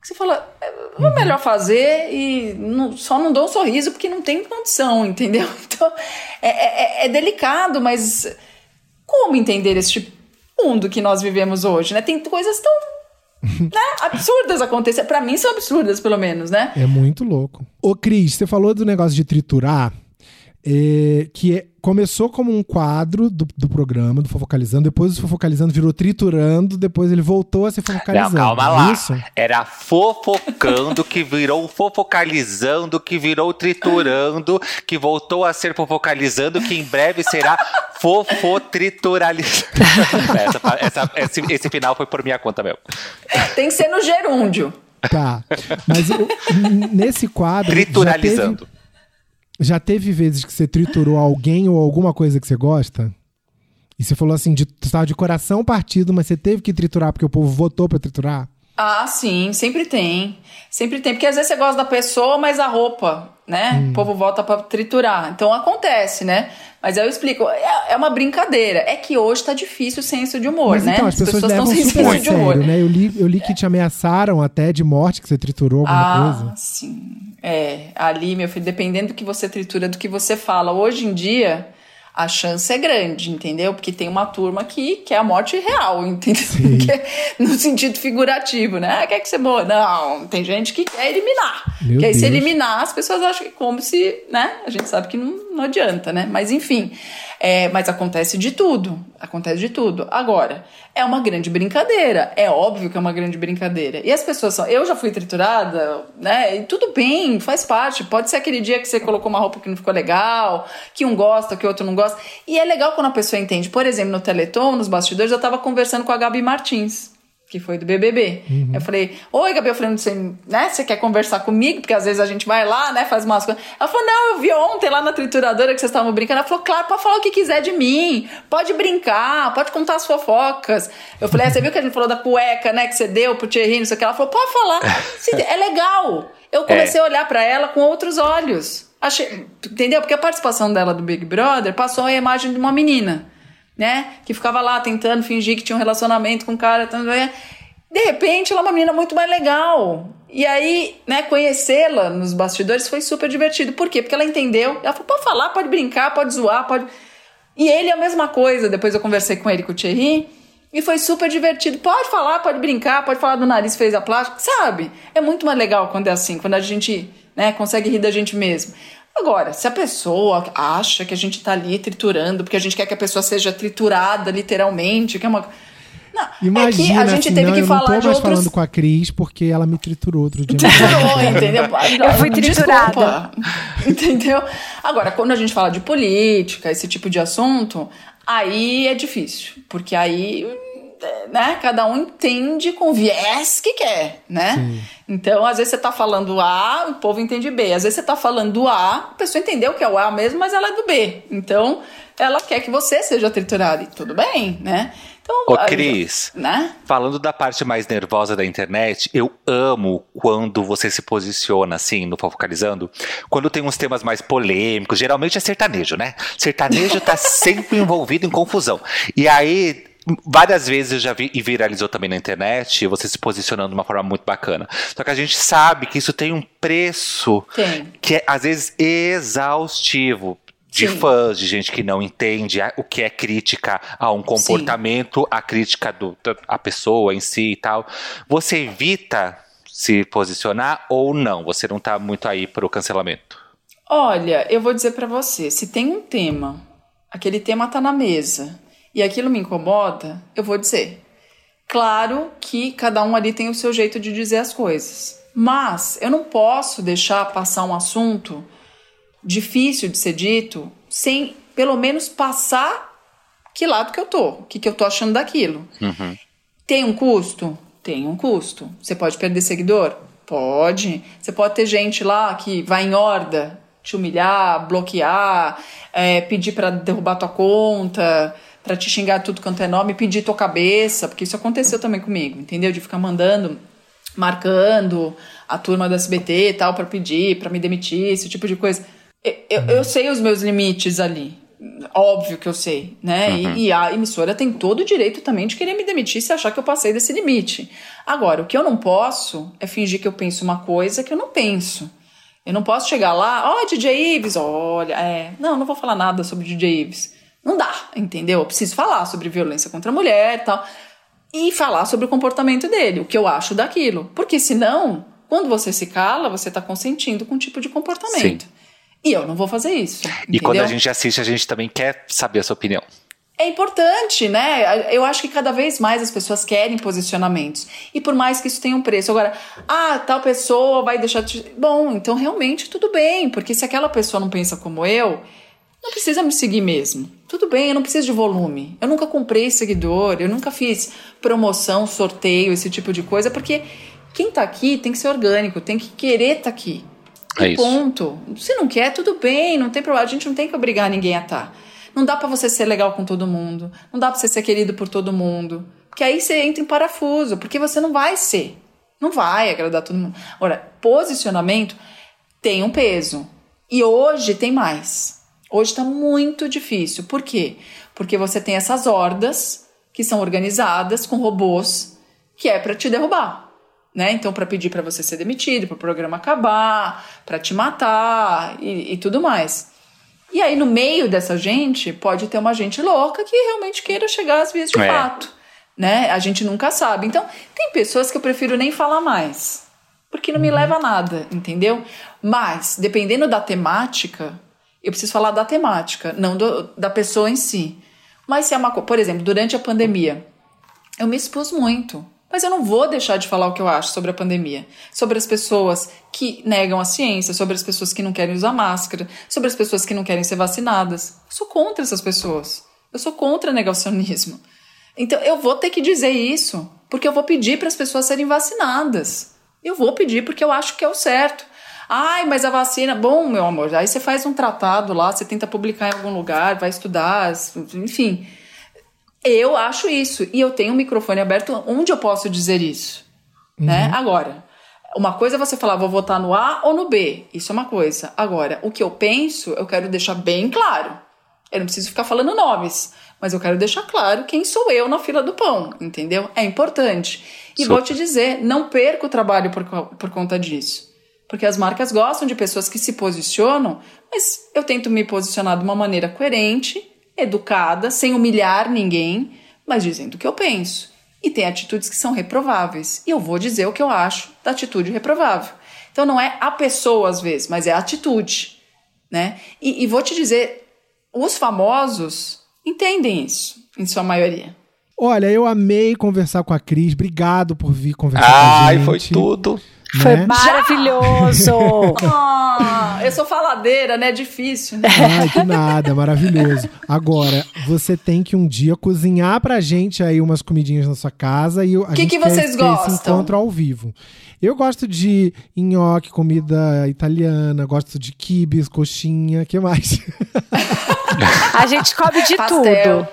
que você fala, é é melhor fazer e não- só não dou um sorriso porque não tem condição, entendeu? Então é, é- é delicado, mas como entender este mundo que nós vivemos hoje, né? Tem coisas tão né, absurdas acontecendo. Pra mim são absurdas, pelo menos, né? É muito louco. Ô, Cris, você falou do negócio de triturar, é, que é- começou como um quadro do, do programa, do Fofocalizando, depois o Fofocalizando virou triturando, depois ele voltou a ser Não, Fofocalizando. calma é lá. Isso? Era fofocando, que virou fofocalizando, que virou triturando, que voltou a ser fofocalizando, que em breve será fofotrituralizando. essa, essa- esse, esse final foi por minha conta mesmo. Tem que ser no gerúndio. Tá. Mas n- nesse quadro. já teve- Trituralizando. Já teve vezes que você triturou alguém ou alguma coisa que você gosta? E você falou assim, você tava de coração partido, mas você teve que triturar porque o povo votou pra triturar? Ah, sim, sempre tem. Sempre tem. Porque às vezes você gosta da pessoa, mas a roupa, né? Hum. O povo volta pra triturar. Então acontece, né? Mas aí eu explico. É, é uma brincadeira. É que hoje tá difícil o senso de humor, Mas né? então, as pessoas, tão levam sem super de humor. sério, né? Eu li, eu li que te ameaçaram até de morte, que você triturou alguma Ah, coisa. sim. É, ali, meu filho, dependendo do que você tritura, do que você fala. Hoje em dia, a chance é grande, entendeu? Porque tem uma turma que quer a morte real, entendeu? no sentido figurativo, né? Ah, quer que você morra? Não, tem gente que quer eliminar. Meu que aí se Deus. eliminar, as pessoas acham que como se, né? A gente sabe que não, não adianta, né? Mas enfim. É, mas acontece de tudo. Acontece de tudo. Agora, é uma grande brincadeira. É óbvio que é uma grande brincadeira. E as pessoas são. Eu já fui triturada, né? E tudo bem, faz parte. Pode ser aquele dia que você colocou uma roupa que não ficou legal, que um gosta, que o outro não gosta. E é legal quando a pessoa entende. Por exemplo, no Teleton, nos bastidores, eu tava conversando com a Gabi Martins que foi do BBB. Eu falei, oi, Gabi, eu falei, você, né, você quer conversar comigo? Porque às vezes a gente vai lá, né, faz umas coisas. Ela falou, não, eu vi ontem lá na trituradora que vocês estavam brincando. Ela falou, claro, pode falar o que quiser de mim, pode brincar, pode contar as fofocas. Eu falei, ah, você viu que a gente falou da cueca, né, que você deu pro Thierry, não sei o que. Ela falou, pode falar, é legal. Eu comecei a olhar pra ela com outros olhos. Achei, entendeu? Porque a participação dela do Big Brother passou a imagem de uma menina né? Que ficava lá tentando fingir que tinha um relacionamento com o cara. tanto é. De repente, ela é uma menina muito mais legal. E aí, né, conhecê-la nos bastidores foi super divertido. Por quê? Porque ela entendeu. Ela falou: pode falar, pode brincar, pode zoar, pode. E ele é a mesma coisa. Depois eu conversei com ele, com o Thierry. E foi super divertido. Pode falar, pode brincar, pode falar do nariz fez a plástica, sabe? É muito mais legal quando é assim, quando a gente né, consegue rir da gente mesmo. Agora, se a pessoa acha que a gente tá ali triturando, porque a gente quer que a pessoa seja triturada literalmente, que é uma. Não, Imagina, é que a gente assim, teve não, que eu falar não tô de mais outros. falando com a Cris porque ela me triturou outro dia. Triturou, entendeu? Eu fui triturada. Desculpa. Entendeu? Agora, quando a gente fala de política, esse tipo de assunto, aí é difícil. Porque aí, né, cada um entende com viés que quer, né? Então, às vezes você tá falando A, o povo entende B. Às vezes você tá falando A, a pessoa entendeu que é o A mesmo, mas ela é do B. Então, ela quer que você seja triturado. E tudo bem, né? Então, Ô, Cris. Né? Falando da parte mais nervosa da internet, eu amo quando você se posiciona assim no Fofocalizando, quando tem uns temas mais polêmicos, geralmente é sertanejo, né? Sertanejo tá sempre envolvido em confusão. E aí, várias vezes eu já vi e viralizou também na internet, você se posicionando de uma forma muito bacana. Só que a gente sabe que isso tem um preço Tem. que é às vezes exaustivo. De Sim. fãs, de gente que não entende a- o que é crítica a um comportamento, a crítica do, da a pessoa em si e tal. Você evita se posicionar ou não? Você não tá muito aí pro cancelamento? Olha, eu vou dizer pra você, se tem um tema, aquele tema tá na mesa e aquilo me incomoda, eu vou dizer. Claro que cada um ali tem o seu jeito de dizer as coisas, mas eu não posso deixar passar um assunto difícil de ser dito sem pelo menos passar que lado que eu tô, o que, que eu tô achando daquilo. Tem um custo? Tem um custo. Você pode perder seguidor? Pode. Você pode ter gente lá que vai em horda te humilhar, bloquear, é, pedir pra derrubar tua conta, pra te xingar tudo quanto é nome, pedir tua cabeça, porque isso aconteceu também comigo, entendeu? De ficar mandando, marcando a turma do SBT e tal pra pedir, pra me demitir, esse tipo de coisa. Eu, eu, eu sei os meus limites ali. Óbvio que eu sei, né? E, e a emissora tem todo o direito também de querer me demitir se achar que eu passei desse limite. Agora, o que eu não posso é fingir que eu penso uma coisa que eu não penso. Eu não posso chegar lá, ó, DJ Ives, olha, é. Não, não vou falar nada sobre DJ Ives. Não dá, entendeu? Eu preciso falar sobre violência contra a mulher e tal. E falar sobre o comportamento dele, o que eu acho daquilo. Porque senão, quando você se cala, você tá consentindo com um tipo de comportamento. Sim. E eu não vou fazer isso. E quando a entendeu? gente assiste, a gente também quer saber a sua opinião. É importante, né? Eu acho que cada vez mais as pessoas querem posicionamentos. E por mais que isso tenha um preço. Agora, ah, tal pessoa vai deixar de. Bom, então realmente tudo bem, porque se aquela pessoa não pensa como eu, não precisa me seguir mesmo. Tudo bem, eu não preciso de volume. Eu nunca comprei seguidor, eu nunca fiz promoção, sorteio, esse tipo de coisa, porque quem tá aqui tem que ser orgânico, tem que querer tá aqui. É E isso. ponto. Se não quer, tudo bem, não tem problema. A gente não tem que obrigar ninguém a estar. Não dá pra você ser legal com todo mundo. Não dá pra você ser querido por todo mundo. Porque aí você entra em parafuso, porque você não vai ser. Não vai agradar todo mundo. Agora, posicionamento tem um peso. E hoje tem mais. Hoje tá muito difícil. Por quê? Porque você tem essas hordas que são organizadas com robôs que é pra te derrubar né? Então, para pedir para você ser demitido, para o programa acabar, para te matar e, e tudo mais. E aí, no meio dessa gente, pode ter uma gente louca que realmente queira chegar às vias de É. fato. Né? A gente nunca sabe. Então, tem pessoas que eu prefiro nem falar mais. Porque não me leva a nada, entendeu? Mas, dependendo da temática, eu preciso falar da temática, não do- da pessoa em si. Mas se é uma coisa. Por exemplo, durante a pandemia, eu me expus muito. Mas eu não vou deixar de falar o que eu acho sobre a pandemia. Sobre as pessoas que negam a ciência, sobre as pessoas que não querem usar máscara, sobre as pessoas que não querem ser vacinadas. Eu sou contra essas pessoas. Eu sou contra negacionismo. Então eu vou ter que dizer isso, porque eu vou pedir para as pessoas serem vacinadas. Eu vou pedir porque eu acho que é o certo. Ai, mas a vacina. Bom, meu amor, aí você faz um tratado lá, você tenta publicar em algum lugar, vai estudar, enfim. Eu acho isso. E eu tenho um microfone aberto onde eu posso dizer isso. Né? Agora, uma coisa é você falar, vou votar no A ou no B. Isso é uma coisa. Agora, o que eu penso, eu quero deixar bem claro. Eu não preciso ficar falando nomes, mas eu quero deixar claro quem sou eu na fila do pão, entendeu? É importante. E vou te dizer, não perca o trabalho por, por conta disso. Porque as marcas gostam de pessoas que se posicionam, mas eu tento me posicionar de uma maneira coerente, educada, sem humilhar ninguém, mas dizendo o que eu penso. E tem atitudes que são reprováveis. E eu vou dizer o que eu acho da atitude reprovável. Então não é a pessoa às vezes, mas é a atitude, né? E, e vou te dizer, os famosos entendem isso, em sua maioria. Olha, eu amei conversar com a Cris. Obrigado por vir conversar com a Ai, gente. foi tudo. Foi né? maravilhoso. Ah, eu sou faladeira, né? É difícil, né? Ai, que nada, maravilhoso. Agora, você tem que um dia cozinhar pra gente aí umas comidinhas na sua casa e a Que gente que quer vocês ter esse gostam? encontro ao vivo. Eu gosto de nhoque, comida italiana, gosto de quibes, coxinha, que mais? A gente come de Pastel. tudo.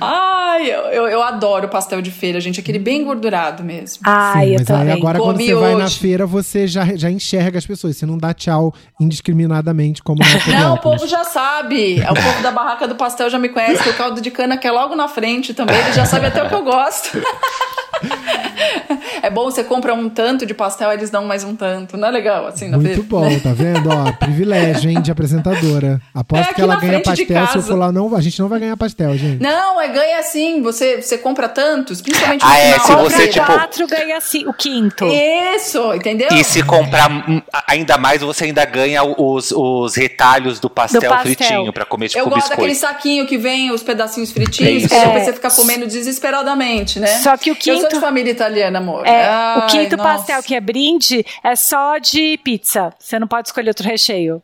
Ai, eu, eu, eu adoro pastel de feira, gente. Aquele bem gordurado mesmo. Ai, eu mas aí também. agora quando Comi você vai na hoje. feira, você já, já enxerga as pessoas. Você não dá tchau indiscriminadamente como na Não, o povo já sabe. O povo da barraca do pastel já me conhece. que O caldo de cana que é logo na frente também. Ele já sabe até o que eu gosto. É bom, você compra um tanto de pastel, eles dão mais um tanto. Não é legal assim na Muito bom, tá vendo? Ó, privilégio, hein, de apresentadora. Aposto É que ela ganha pastel. Se eu for lá, não, a gente não vai ganhar pastel, gente. Não, é ganha assim. Você, você compra tantos, principalmente no Ah, é, se você, tipo- quatro ganha assim, o quinto. Isso, entendeu? E se comprar ainda mais, você ainda ganha os, os retalhos do pastel, Do pastel. fritinho pra comer tipo eu gosto daquele biscoito. saquinho que vem os pedacinhos É fritinhos, que depois É. você fica comendo desesperadamente, né? Só que o Eu sou quinto- de família italiana, amor. É, Ai, o quinto nossa. pastel que é brinde é só de pizza. Você não pode escolher outro recheio.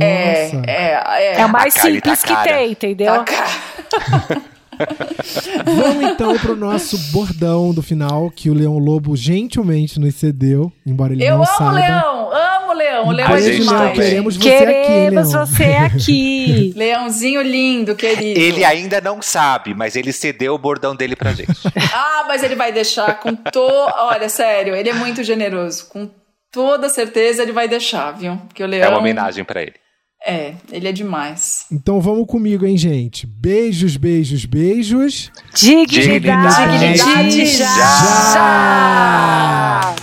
É, Nossa. é, é. É o mais tá simples que cara. tem, entendeu? Tá cara. Vamos então pro nosso bordão do final, que o Leão Lobo gentilmente nos cedeu, embora ele Eu não amo saiba. Leão, amo Leão. O Leão A é gente demais. queremos você aqui, Queremos Leão. você aqui. Leãozinho lindo, querido. Ele ainda não sabe, mas ele cedeu o bordão dele pra gente. Ah, mas ele vai deixar com to... Olha, sério, ele é muito generoso. Com toda certeza ele vai deixar, viu? Porque o Leão... É uma homenagem pra ele. É, ele é demais. Então vamos comigo, hein, gente? Beijos, beijos, beijos. Dignidade, Dignidade já. já. Já!